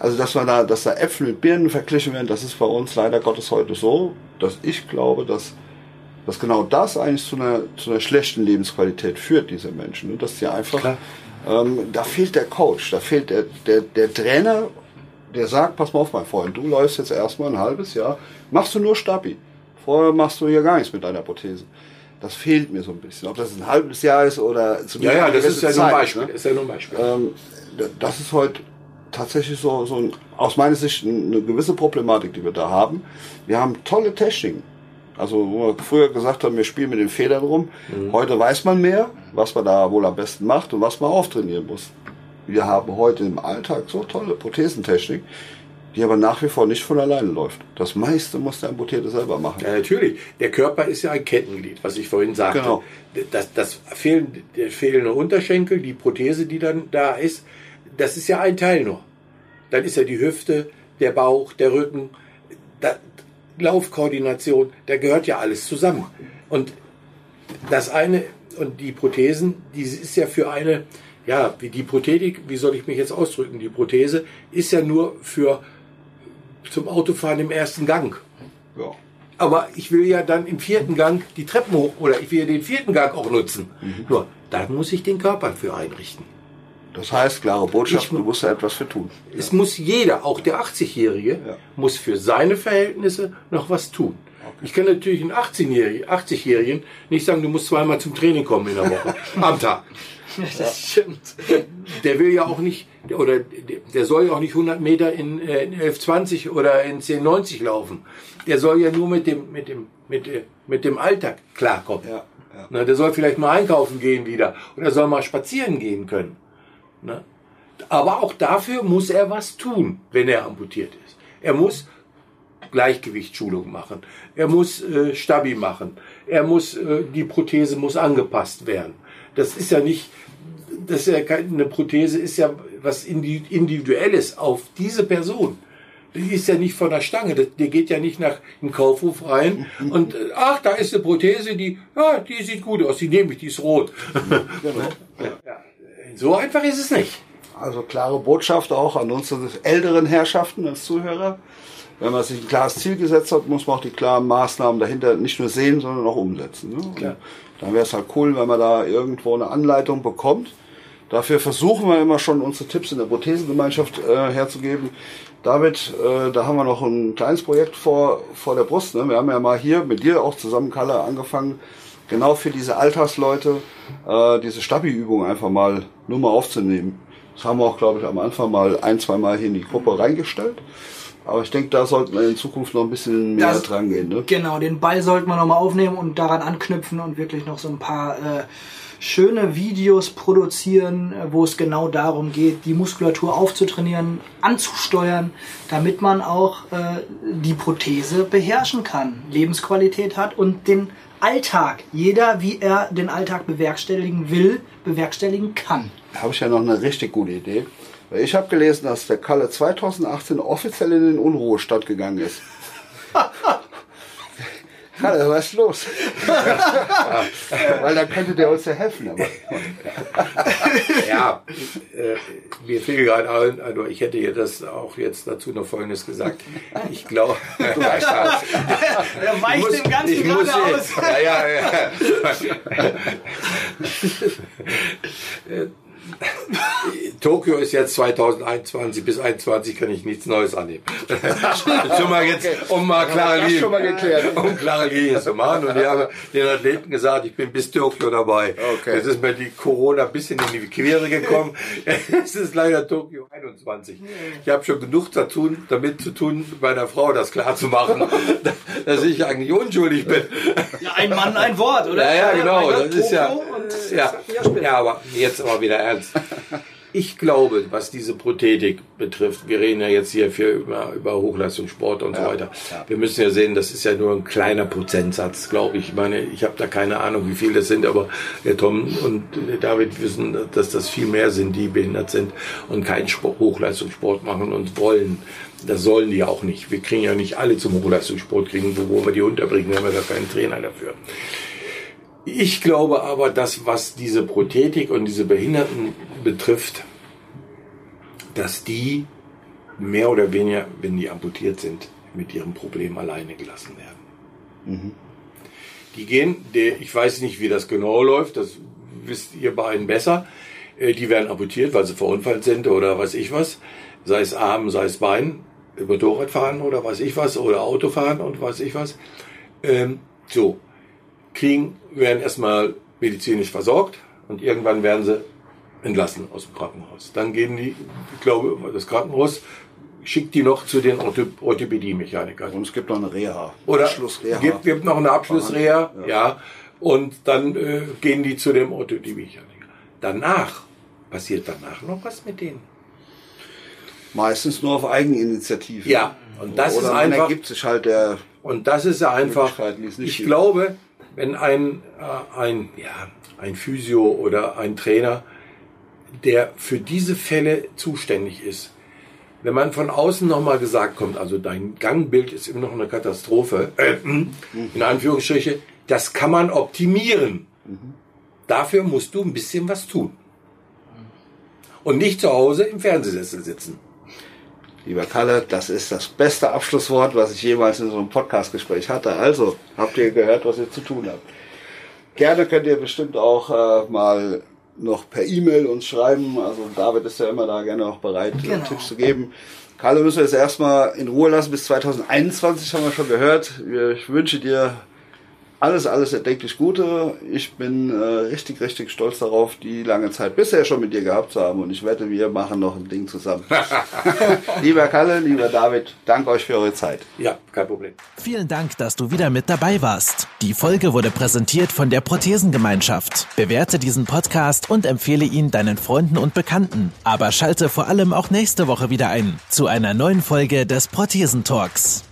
Also, dass man da, dass da Äpfel mit Birnen verglichen werden, das ist bei uns leider Gottes heute so, dass ich glaube, dass, dass genau das eigentlich zu einer, zu einer schlechten Lebensqualität führt, diese Menschen. Und dass sie einfach, ähm, da fehlt der Coach, da fehlt der, der, der Trainer der sagt, pass mal auf, mein Freund, du läufst jetzt erstmal ein halbes Jahr, machst du nur Stabi. Vorher machst du hier gar nichts mit deiner Prothese. Das fehlt mir so ein bisschen. Ob das ein halbes Jahr ist oder zu Ja, ja, das ist ja, Zeit, nur ein Beispiel. Ne? ist ja nur ein Beispiel. Ähm, das ist heute tatsächlich so, so ein, aus meiner Sicht eine gewisse Problematik, die wir da haben. Wir haben tolle Techniken. Also, wo wir früher gesagt haben, wir spielen mit den Federn rum. Mhm. Heute weiß man mehr, was man da wohl am besten macht und was man auftrainieren muss wir haben heute im Alltag so tolle Prothesentechnik, die aber nach wie vor nicht von alleine läuft. Das meiste muss der Amputierte selber machen. Ja, natürlich. Der Körper ist ja ein Kettenglied, was ich vorhin sagte. Genau. Das, das fehlen, der fehlende Unterschenkel, die Prothese, die dann da ist, das ist ja ein Teil nur. Dann ist ja die Hüfte, der Bauch, der Rücken, da, Laufkoordination, da gehört ja alles zusammen. Und das eine und die Prothesen, die ist ja für eine, ja, wie die Prothetik, wie soll ich mich jetzt ausdrücken? Die Prothese ist ja nur für zum Autofahren im ersten Gang. Ja. Aber ich will ja dann im vierten Gang die Treppen hoch oder ich will ja den vierten Gang auch nutzen. Nur, da muss ich den Körper für einrichten. Das heißt, klare Botschaft, Ich- du musst da etwas für tun. Es muss jeder, auch der 80-Jährige, Ja. muss für seine Verhältnisse noch was tun. Ich kann natürlich einen 18-Jährigen, 80-Jährigen nicht sagen, du musst zweimal zum Training kommen in der Woche, [LAUGHS] am Tag. Das stimmt. Der will ja auch nicht, oder der- soll ja auch nicht 100 Meter in, äh, in 11,20 oder in 10,90 laufen. Der soll ja nur mit dem, mit dem, mit, äh, mit dem Alltag klarkommen. Ja, ja. Na, der soll vielleicht mal einkaufen gehen wieder oder soll mal spazieren gehen können. Ne? Aber auch dafür muss er was tun, wenn er amputiert ist. Er muss Gleichgewichtsschulung machen. Er muss äh, Stabi machen. Er muss, äh, die Prothese muss angepasst werden. Das ist ja nicht, das ist ja keine, eine Prothese ist ja was Indi- Individuelles auf diese Person. Die ist ja nicht von der Stange. Die geht ja nicht nach im Kaufhof rein [LAUGHS] und ach, da ist eine Prothese, die, ja, die sieht gut aus, die nehme ich, die ist rot. [LAUGHS] ja, so einfach ist es nicht. Also klare Botschaft auch an unsere älteren Herrschaften als Zuhörer. Wenn man sich ein klares Ziel gesetzt hat, muss man auch die klaren Maßnahmen dahinter nicht nur sehen, sondern auch umsetzen. Ne? Dann wäre es halt cool, wenn man da irgendwo eine Anleitung bekommt. Dafür versuchen wir immer schon unsere Tipps in der Prothesengemeinschaft äh, herzugeben. David, äh, da haben wir noch ein kleines Projekt vor, vor der Brust. Ne? Wir haben ja mal hier mit dir auch zusammen, Kalle, angefangen, genau für diese Alltagsleute äh, diese Stabi-Übung einfach mal nur mal aufzunehmen. Das haben wir auch, glaube ich, am Anfang mal ein, zwei Mal hier in die Gruppe reingestellt. Aber ich denke, da sollten wir in Zukunft noch ein bisschen mehr Das- dran gehen. Ne? Genau, den Ball sollten wir nochmal aufnehmen und daran anknüpfen und wirklich noch so ein paar äh, schöne Videos produzieren, äh, wo es genau darum geht, die Muskulatur aufzutrainieren, anzusteuern, damit man auch äh, die Prothese beherrschen kann, Lebensqualität hat und den Alltag, jeder wie er den Alltag bewerkstelligen will, bewerkstelligen kann. Da habe ich ja noch eine richtig gute Idee. Weil ich habe gelesen, dass der Kalle 2018 offiziell in den Unruhestand gegangen ist. [LAUGHS] Kalle, was ist los? Weil dann könnte der uns ja helfen. Aber [LAUGHS] Ja, äh, mir fiel gerade ein, also ich hätte ja das auch jetzt dazu noch Folgendes gesagt. Ich glaube, [LAUGHS] Er weicht dem Ganzen ich muss, gerade aus. ja, ja, ja. Tokio ist jetzt 2021, bis 2021 kann ich nichts Neues annehmen. [LAUGHS] Schon mal jetzt, um mal klare Linien, schon mal geklärt. [LAUGHS] um klare Linien zu machen. Und ich habe den Athleten gesagt, ich bin bis Tokio dabei. Okay. Jetzt ist mir die Corona ein bisschen in die Quere gekommen. [LAUGHS] es ist leider Tokio 21. Ich habe schon genug zu tun, damit zu tun, meiner Frau das klar zu machen, dass ich eigentlich unschuldig bin. Ja, ein Mann, ein Wort, oder? Ja, ja, genau. Das ist ja, ja, ja, aber jetzt aber wieder ernst. Ich glaube, was diese Prothetik betrifft, wir reden ja jetzt hier für über, über Hochleistungssport und so weiter. Wir müssen ja sehen, das ist ja nur ein kleiner Prozentsatz, glaube ich. Ich meine, ich habe da keine Ahnung, wie viel das sind, aber der Tom und der David wissen, dass das viel mehr sind, die behindert sind und keinen Sport, Hochleistungssport machen und wollen. Das sollen die auch nicht. Wir kriegen ja nicht alle zum Hochleistungssport kriegen, wo wollen wir die unterbringen, wir haben ja gar keinen Trainer dafür. Ich glaube aber, dass was diese Prothetik und diese Behinderten betrifft, dass die mehr oder weniger, wenn die amputiert sind, mit ihrem Problem alleine gelassen werden. Die gehen, ich weiß nicht, wie das genau läuft, das wisst ihr beiden besser. Äh, Die werden amputiert, weil sie verunfallt sind oder weiß ich was. Sei es Arm, sei es Bein, Motorrad fahren oder weiß ich was, oder Auto fahren und weiß ich was. Ähm, so, kriegen, werden erstmal medizinisch versorgt und irgendwann werden sie entlassen aus dem Krankenhaus. Dann gehen die, ich glaube, das Krankenhaus schickt die noch zu den Ortho Orthopädie-Mechanikern. und es gibt noch eine Reha. Oder Abschlussreha. gibt, gibt noch eine Abschlussreha, ja. Und dann äh, gehen die zu dem Orthopädie-Mechaniker. Danach passiert danach noch was mit denen. Meistens nur auf Eigeninitiative. Ja, und das Oder ist einfach- ergibt sich halt der Und das ist ja einfach, ich gibt. glaube, wenn ein, äh, ein, ja, ein Physio oder ein Trainer, der für diese Fälle zuständig ist, wenn man von außen nochmal gesagt kommt, also dein Gangbild ist immer noch eine Katastrophe, äh, in Anführungsstriche, das kann man optimieren. Dafür musst du ein bisschen was tun. Und nicht zu Hause im Fernsehsessel sitzen. Lieber Kalle, das ist das beste Abschlusswort, was ich jemals in so einem Podcastgespräch hatte. Also, habt ihr gehört, was ihr zu tun habt. Gerne könnt ihr bestimmt auch äh, mal noch per E-Mail uns schreiben. Also David ist ja immer da gerne auch bereit, äh, Genau. Tipps zu geben. Kalle müssen wir jetzt erstmal in Ruhe lassen bis 2021, haben wir schon gehört. Ich wünsche dir alles, alles erdenklich Gute. Ich bin äh, richtig, richtig stolz darauf, die lange Zeit bisher schon mit dir gehabt zu haben. Und ich wette, wir machen noch ein Ding zusammen. [LAUGHS] [LAUGHS] lieber Kalle, lieber David, danke euch für eure Zeit. Ja, kein Problem. Vielen Dank, dass du wieder mit dabei warst. Die Folge wurde präsentiert von der Prothesengemeinschaft. Bewerte diesen Podcast und empfehle ihn deinen Freunden und Bekannten. Aber schalte vor allem auch nächste Woche wieder ein zu einer neuen Folge des Prothesentalks.